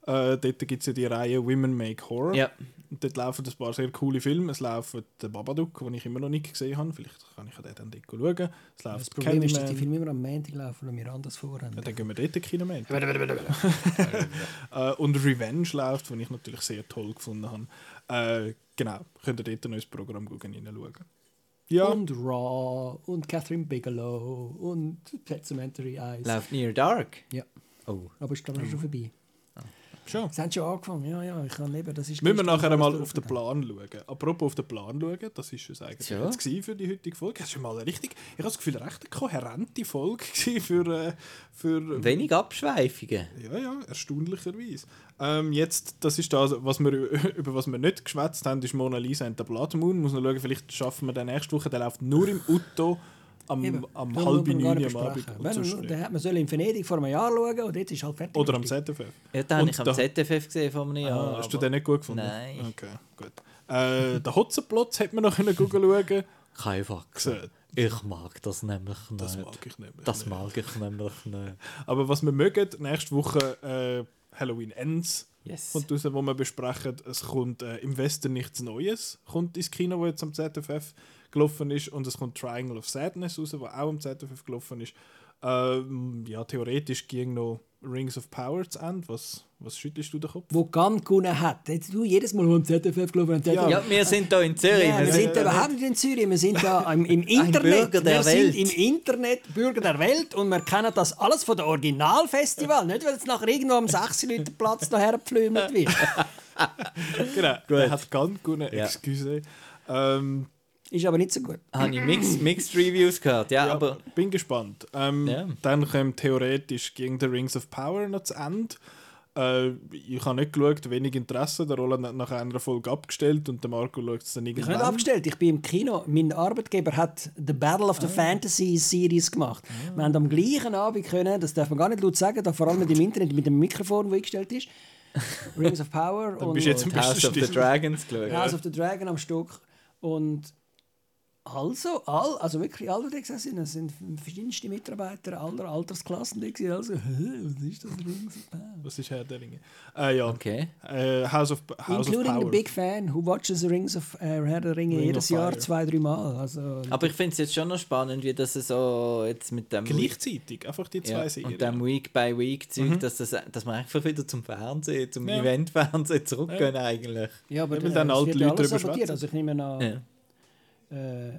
Äh, dort gibt es ja die Reihe Women Make Horror. Ja. Und dort laufen ein paar sehr coole Filme. Es läuft der Babadook, den ich immer noch nicht gesehen habe. Vielleicht kann ich den dann dort schauen. Es läuft das Problem Candyman. ist, dass die Filme immer am Montag laufen und wir anders vorhaben. Ja, dann gehen wir dort in Kino äh, Und Revenge läuft, den ich natürlich sehr toll gefunden habe. Äh, genau, könnt ihr dort ein neues Programm reinschauen. Ja. Und Raw und Catherine Bigelow und Pet Cemetery Eyes. Läuft Near Dark? Ja. Oh. Aber ich glaube, oh. schon vorbei. Schon. Sie haben schon angefangen, ja, ja, ich kann eben, das ist... Müssen wir nachher einmal auf den Plan schauen. Apropos auf den Plan schauen, das ist es eigentlich ja. jetzt für die heutige Folge. Das ist mal eine richtig, ich habe das Gefühl, eine recht kohärente Folge für, äh, für... Wenig Abschweifungen. Ja, ja, erstaunlicherweise. Ähm, jetzt, das ist das, was wir, über was wir nicht geschwätzt haben, ist Mona Lisa und der Blood Moon. Muss noch schauen, vielleicht schaffen wir den nächste Woche, der läuft nur im Utto am, am halb neun am Abend. Wenn, dann hat man soll in Venedig vor einem Jahr schauen und jetzt ist halt fertig. Oder am ZFF. Ja, den habe ich am ZFF gesehen vor einem Jahr. Ah, hast du den nicht gut gefunden? Nein. Okay, gut. Äh, den Hotzenplotz hätte man noch können schauen Kein Faxen. Ich mag das nämlich nicht. Das mag ich nämlich Das mag ich nämlich nicht. Aber was wir mögen, nächste Woche äh, Halloween Ends. Yes. Kommt raus, wo wir besprechen, es kommt äh, im Westen nichts Neues, kommt ins Kino, wo jetzt am ZFF gelaufen ist und es kommt Triangle of Sadness raus, wo auch am ZFF gelaufen ist. Ähm, ja, theoretisch ging noch Rings of Power zu Ende. Was, was schüttelst du den Kopf? Wo Gant gewonnen hat. Jetzt du jedes Mal, wo am ZFF gelaufen ja. ja, wir sind da in Zürich. Ja, wir sind da überhaupt nicht in Zürich. Wir sind da im, im Internet. Bürger der wir Welt. sind im Internet Bürger der Welt und wir kennen das alles von der Originalfestival. nicht, weil es nachher irgendwo am 6 Leute Platz daher gepflümt wird. genau, er hat Gant gewonnen. Excuse. Ähm, ist aber nicht so gut. Habe ich Mixed, Mixed Reviews gehört, ja, ja aber... Bin gespannt. Ähm, ja. Dann kommt theoretisch gegen The Rings of Power noch zu Ende. Äh, ich habe nicht geschaut, wenig Interesse. Der Roland hat nach einer Folge abgestellt und der Marco schaut es dann Ich irgendwann. habe nicht abgestellt, ich bin im Kino. Mein Arbeitgeber hat The Battle of the Fantasy Series gemacht. Wir haben am gleichen Abend können, das darf man gar nicht laut sagen, da vor allem im Internet mit dem Mikrofon, das eingestellt ist. Rings of Power und, Und House of the. Dragons geschaut. House of the Dragon am Stück. Und also, all, also wirklich alle, die gesessen sind, es sind verschiedenste Mitarbeiter aller Altersklassen, die gewesen. Also, hä, was ist das of? Was ist Herr der Ringe? Äh, ja. Okay. Äh, House of, House of Including the Power. big fan who watches the Rings of äh, Herr der Ringe Ring jedes of Jahr zwei, drei Mal. Also, Aber ich finde es jetzt schon noch spannend, wie das so jetzt mit dem Gleichzeitig, einfach die zwei ja, Serien. und dem Week-by-Week-Zeug, dass, das, dass man einfach wieder zum Fernsehen, zum Ja. Event-Fernsehen zurückgehen eigentlich. Ja, aber Ja, äh, dann es alte ja Leute schwätzen. Also ich nehme an, Ja. Äh,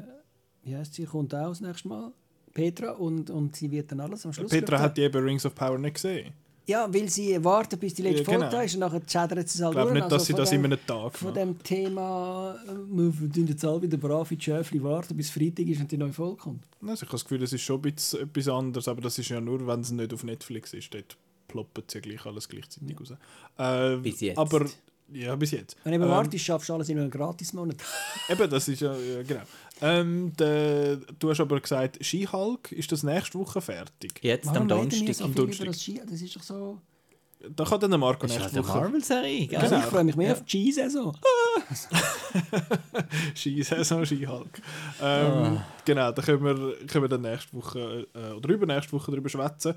wie heißt sie, kommt auch das nächste Mal? Petra und, und sie wird dann alles am Schluss Petra hat die eben Rings of Power nicht gesehen. Ja, weil sie wartet, bis die letzte Ja, genau. Folge da ist und nachher schädert sie es halt Ich glaube nicht, dass Also sie das dem- in einem Tag Von dem Thema, äh, wir tun jetzt alle wieder brav in die Schäfli warten, bis Freitag ist und die neue Folge kommt. Also ich habe das Gefühl, es ist schon ein bisschen etwas anderes, aber das ist ja nur, wenn es nicht auf Netflix ist. Dort ploppt es ja gleich alles gleichzeitig raus. Äh, Bis jetzt. Aber, ja, bis jetzt. Wenn du eben Ähm, wartest, schaffst du alles in einem Gratis-Monat. Eben, das ist ja, ja genau. Ähm, der, du hast aber gesagt, Skihulk ist das nächste Woche fertig. Jetzt am reden wir Donnerstag. so am Donnerstag. das Ski? Das ist doch so... Da kann dann der Marco Das ist nächste halt eine Woche Marvel-Serie? Also Genau. ich freue mich mehr Ja. auf die Skisaison. Skisaison, Skihulk. Ähm, Ah. Genau, da können wir, können wir dann nächste Woche äh, oder übernächste Woche drüber schwätzen.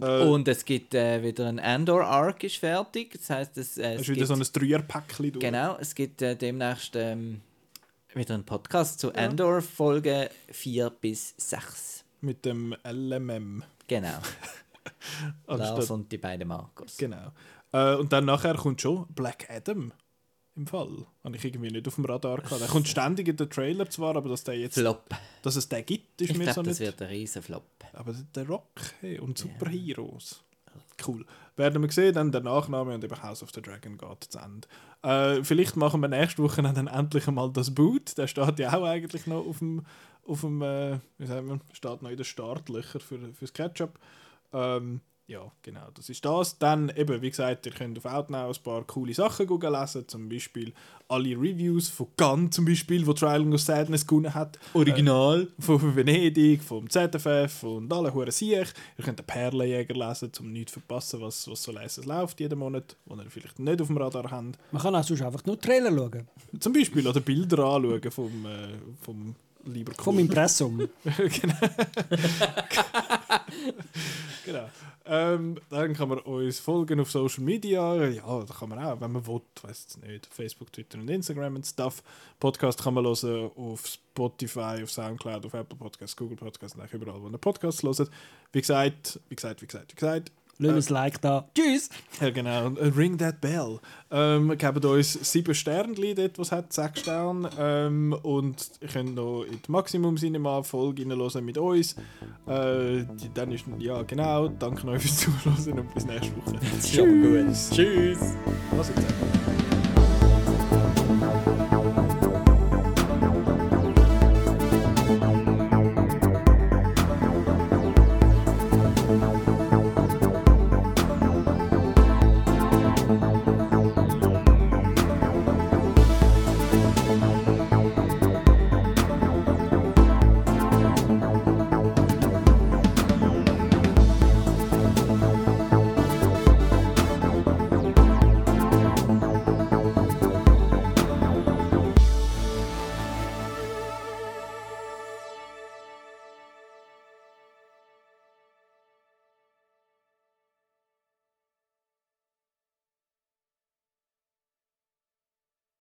Äh, Und es gibt äh, wieder ein Andor-Arc ist fertig. Das heisst, es, äh, es ist wieder gibt, so ein Dreierpäckchen durch. Genau, es gibt äh, demnächst ähm, wieder einen Podcast zu Andor, Folge 4 bis 6. Mit dem LMM. Genau, Lars und die beiden Marcos. genau. Äh, und dann nachher kommt schon Black Adam. Im Fall. Habe ich irgendwie nicht auf dem Radar gehabt. Der kommt ständig in den Trailer zwar, aber dass, der jetzt, Flop. dass es den gibt, ist Ich mir glaube, so das nicht. wird ein riesen Flop. Aber der Rock hey, und Superheroes. Cool. Werden wir sehen, dann der Nachname und eben House of the Dragon geht zu Ende. Äh, vielleicht machen wir nächste Woche dann endlich einmal das Boot. Der steht ja auch eigentlich noch auf dem, auf dem äh, wie sagen wir, steht noch in den Startlöcher für, fürs Ketchup. Ähm, ja, genau, das ist das. Dann eben, wie gesagt, ihr könnt auf Outnow ein paar coole Sachen lesen, zum Beispiel alle Reviews von Gunn zum Beispiel, wo Triangle of Sadness gewonnen hat. Original. Von Venedig, vom ZFF und alle Huren Siech. Ihr könnt den Perlenjäger lesen, um nichts zu verpassen, was, was so leise läuft jeden Monat, wo ihr vielleicht nicht auf dem Radar habt. Man kann auch sonst einfach nur Trailer schauen. Zum Beispiel oder Bilder anschauen vom, äh, vom lieber Vom Impressum. genau. genau. Ähm, dann kann man uns folgen auf Social Media. Ja, da kann man auch, wenn man will, weiß es nicht. Facebook, Twitter und Instagram und Stuff. Podcast kann man hören auf Spotify, auf Soundcloud, auf Apple Podcasts, Google Podcasts eigentlich überall, wo man Podcasts hört. Wie gesagt, wie gesagt, wie gesagt, wie gesagt. Lass ein Like da. Tschüss! Ja, genau. Äh, Ring that bell. Ähm, geben uns sieben Sterne dort, was hat, sechs Sterne. Ähm, und ihr könnt noch in die Maximum Cinema Folge reinhören mit uns. Äh, dann ist, ja, genau. Danke euch fürs Zuhören und bis nächste Woche. Gut. Tschüss. Was jetzt?